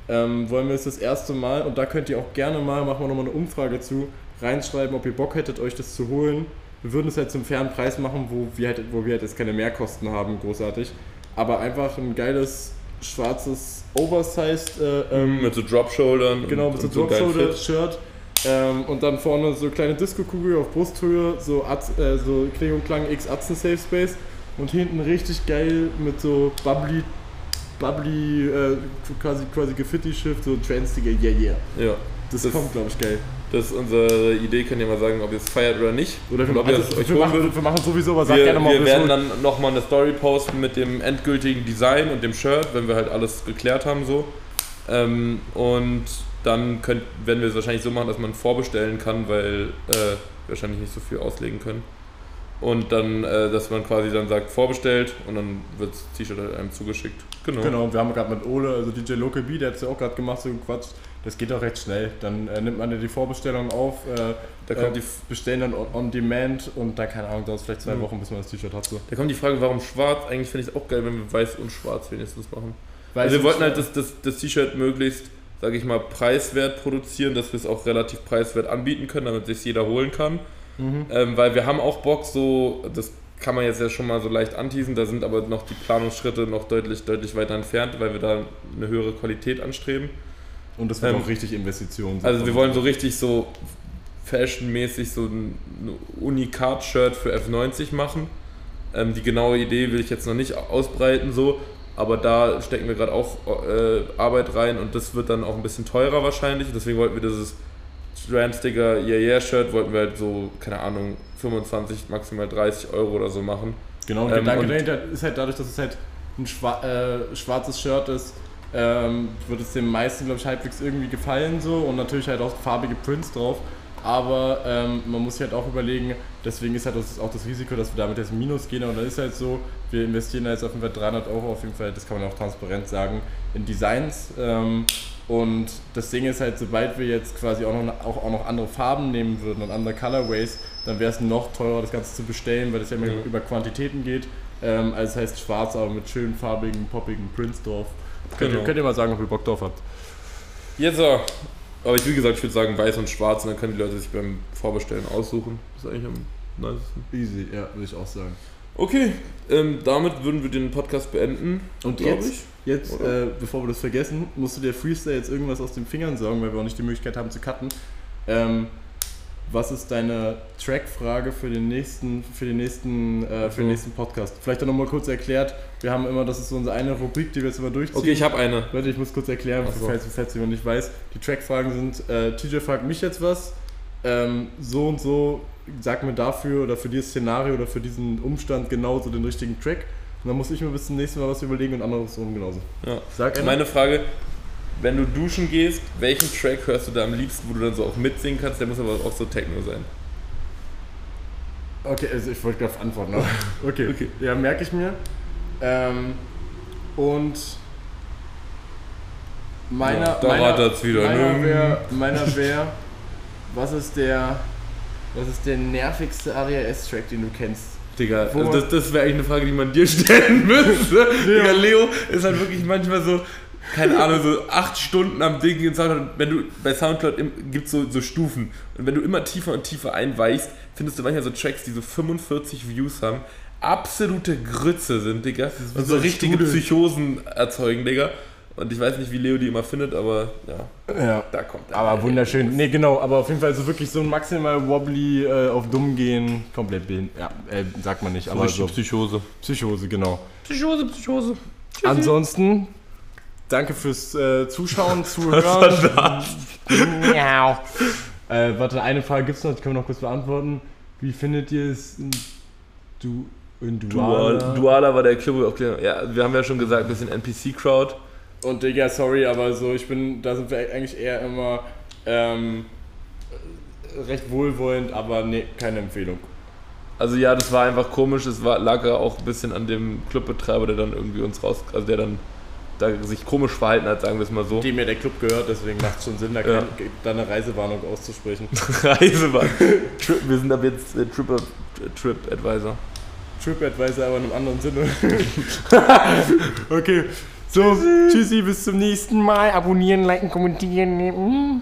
ähm, wollen wir es das erste Mal und da könnt ihr auch gerne mal, machen wir nochmal eine Umfrage zu, reinschreiben, ob ihr Bock hättet, euch das zu holen. Wir würden es halt zum fairen Preis machen, wo wir halt, wo wir halt jetzt keine Mehrkosten haben, großartig. Aber einfach ein geiles, schwarzes, oversized, äh, ähm, mit so Drop-Shouldern. genau, und- mit so. Drop-Shoulder-Shirt. Ähm, und dann vorne so kleine Disco-Kugel auf Brusthöhe, so, Atz, äh, so Kling und Klang X Atzen Safe Space. Und hinten richtig geil mit so bubbly, bubbly, äh, quasi, quasi Gefitty-Shift, so Trans-Digger, yeah, yeah. Ja, Das, Das- kommt, glaube ich, geil. Das ist unsere Idee. Könnt ihr mal sagen, ob ihr es feiert oder nicht. Oder Und ob ihr es euch wir, machen, wir machen sowieso, aber sag Wir, gerne mal, wir werden dann nochmal eine Story posten mit dem endgültigen Design und dem Shirt, wenn wir halt alles geklärt haben so. Ähm, und dann könnt, werden wir es wahrscheinlich so machen, dass man vorbestellen kann, weil äh, wir wahrscheinlich nicht so viel auslegen können. Und dann, äh, dass man quasi dann sagt, vorbestellt und dann wird das T-Shirt halt einem zugeschickt. Genau. Genau, wir haben gerade mit Ole, also DJ Local B, der hat es ja auch gerade gemacht, so gequatscht. Das geht auch recht schnell. Dann äh, nimmt man ja die Vorbestellung auf, äh, Da kommt äh, die bestellen dann on, on demand und dann, keine Ahnung, dauert es vielleicht zwei Mhm. Wochen, bis man das T-Shirt hat. So. Da kommt die Frage, warum schwarz? Eigentlich finde ich es auch geil, wenn wir weiß und schwarz wenigstens machen. Weiß also wir wollten halt das, das, das T-Shirt möglichst, sage ich mal, preiswert produzieren, dass wir es auch relativ preiswert anbieten können, damit sich jeder holen kann. Mhm. Ähm, weil wir haben auch Bock, so, das kann man jetzt ja schon mal so leicht anteasen, da sind aber noch die Planungsschritte noch deutlich, deutlich weiter entfernt, weil wir da eine höhere Qualität anstreben. Und das wird Ähm, auch richtig Investitionen. Also wir wollen so richtig so fashionmäßig so ein Unikat-Shirt für F90 machen. Ähm, die genaue Idee will ich jetzt noch nicht ausbreiten so, aber da stecken wir gerade auch äh, Arbeit rein und das wird dann auch ein bisschen teurer wahrscheinlich. Deswegen wollten wir dieses Strandsticker Yeah Yeah Shirt wollten wir halt so, keine Ahnung, 25, maximal 30 Euro oder so machen. Genau, und der Ähm, Gedanke dahinter ist halt dadurch, dass es halt ein schwa äh, schwarzes Shirt ist, ähm, wird es den meisten, glaube ich, halbwegs irgendwie gefallen so und natürlich halt auch farbige Prints drauf. Aber ähm, man muss sich halt auch überlegen, deswegen ist halt das, auch das Risiko, dass wir damit jetzt Minus gehen. Und dann ist halt so, wir investieren da jetzt auf jeden Fall 300 Euro auf jeden Fall, das kann man auch transparent sagen, in Designs. Ähm, und das Ding ist halt, sobald wir jetzt quasi auch noch, auch, auch noch andere Farben nehmen würden und andere Colorways, dann wäre es noch teurer, das Ganze zu bestellen, weil das ja immer Mhm. über Quantitäten geht. Ähm, also das heißt schwarz, aber mit schönen farbigen, poppigen Prints drauf. Könnt, ihr, Genau. könnt ihr mal sagen, ob ihr Bock drauf habt. Jetzt so. Aber ich, wie gesagt, ich würde sagen weiß und schwarz und dann können die Leute sich beim Vorbestellen aussuchen. Das ist eigentlich am nicesten. Easy, ja, würde ich auch sagen. Okay, ähm, damit würden wir den Podcast beenden. Und jetzt, ich. jetzt äh, bevor wir das vergessen, musst du dir Freestyle jetzt irgendwas aus den Fingern sagen, weil wir auch nicht die Möglichkeit haben zu cutten. Ähm, was ist deine Trackfrage für den nächsten, für den nächsten, äh, für den nächsten Podcast? Vielleicht auch nochmal kurz erklärt. Wir haben immer, das ist so unsere eine Rubrik, die wir jetzt immer durchziehen. Okay, ich habe eine. Leute, ich muss kurz erklären, so. falls, falls jemand nicht weiß. Die Trackfragen sind, äh, TJ fragt mich jetzt was, ähm, so und so, sag mir dafür oder für dieses Szenario oder für diesen Umstand genau so den richtigen Track. Und dann muss ich mir bis zum nächsten Mal was überlegen und andersrum genauso. Ja. Sag einer. Meine Frage, wenn du duschen gehst, welchen Track hörst du da am liebsten, wo du dann so auch mitsingen kannst? Der muss aber auch so Techno sein. Okay, also ich wollte gerade antworten. Aber okay. Okay. Ja, merke ich mir. Ähm, und meiner, Ja, da meiner, wieder, meiner ne? wäre, meiner wär, was ist der, Was ist der nervigste ADHS-Track, den du kennst? Digga, Wo- das, das wäre eigentlich eine Frage, die man dir stellen müsste. Digga, Leo ist halt wirklich manchmal so, keine Ahnung, so acht Stunden am Ding in Soundcloud. Und Wenn du bei Soundcloud gibt es so, so Stufen. Und wenn du immer tiefer und tiefer einweichst, findest du manchmal so Tracks, die so 45 Views haben. Absolute Grütze sind, Digga. Und so so richtige Strudel. Psychosen erzeugen, Digga. Und ich weiß nicht, wie Leo die immer findet, aber ja, Ja. da kommt er. Aber wunderschön. Nee, genau, aber auf jeden Fall so wirklich so ein maximal wobbly äh, auf dumm gehen, komplett blind. Ja, äh, sagt man nicht, aber richtig so Psychose. Psychose, genau. Psychose, Psychose. Ansonsten, danke fürs äh, Zuschauen, Zuhören. Miau. äh, warte, eine Frage gibt's noch, die können wir noch kurz beantworten. Wie findet ihr es in, du, in Duala? Dual, Duala war der Club auf ja, wir haben ja schon gesagt, ein bisschen NPC-Crowd. Und Digga, sorry, aber so, ich bin, da sind wir eigentlich eher immer ähm, recht wohlwollend, aber nee, keine Empfehlung. Also ja, das war einfach komisch. Es war, lag ja auch ein bisschen an dem Clubbetreiber, der dann irgendwie uns raus, also der dann da sich komisch verhalten hat, sagen wir es mal so. Dem ja der Club gehört, deswegen macht es schon Sinn, da, Ja. kein- da eine Reisewarnung auszusprechen. Reise war. Tri wir sind ab jetzt äh, Trip, Trip Advisor. TripAdvisor aber in einem anderen Sinne. okay, so, tschüssi, bis zum nächsten Mal. Abonnieren, liken, kommentieren.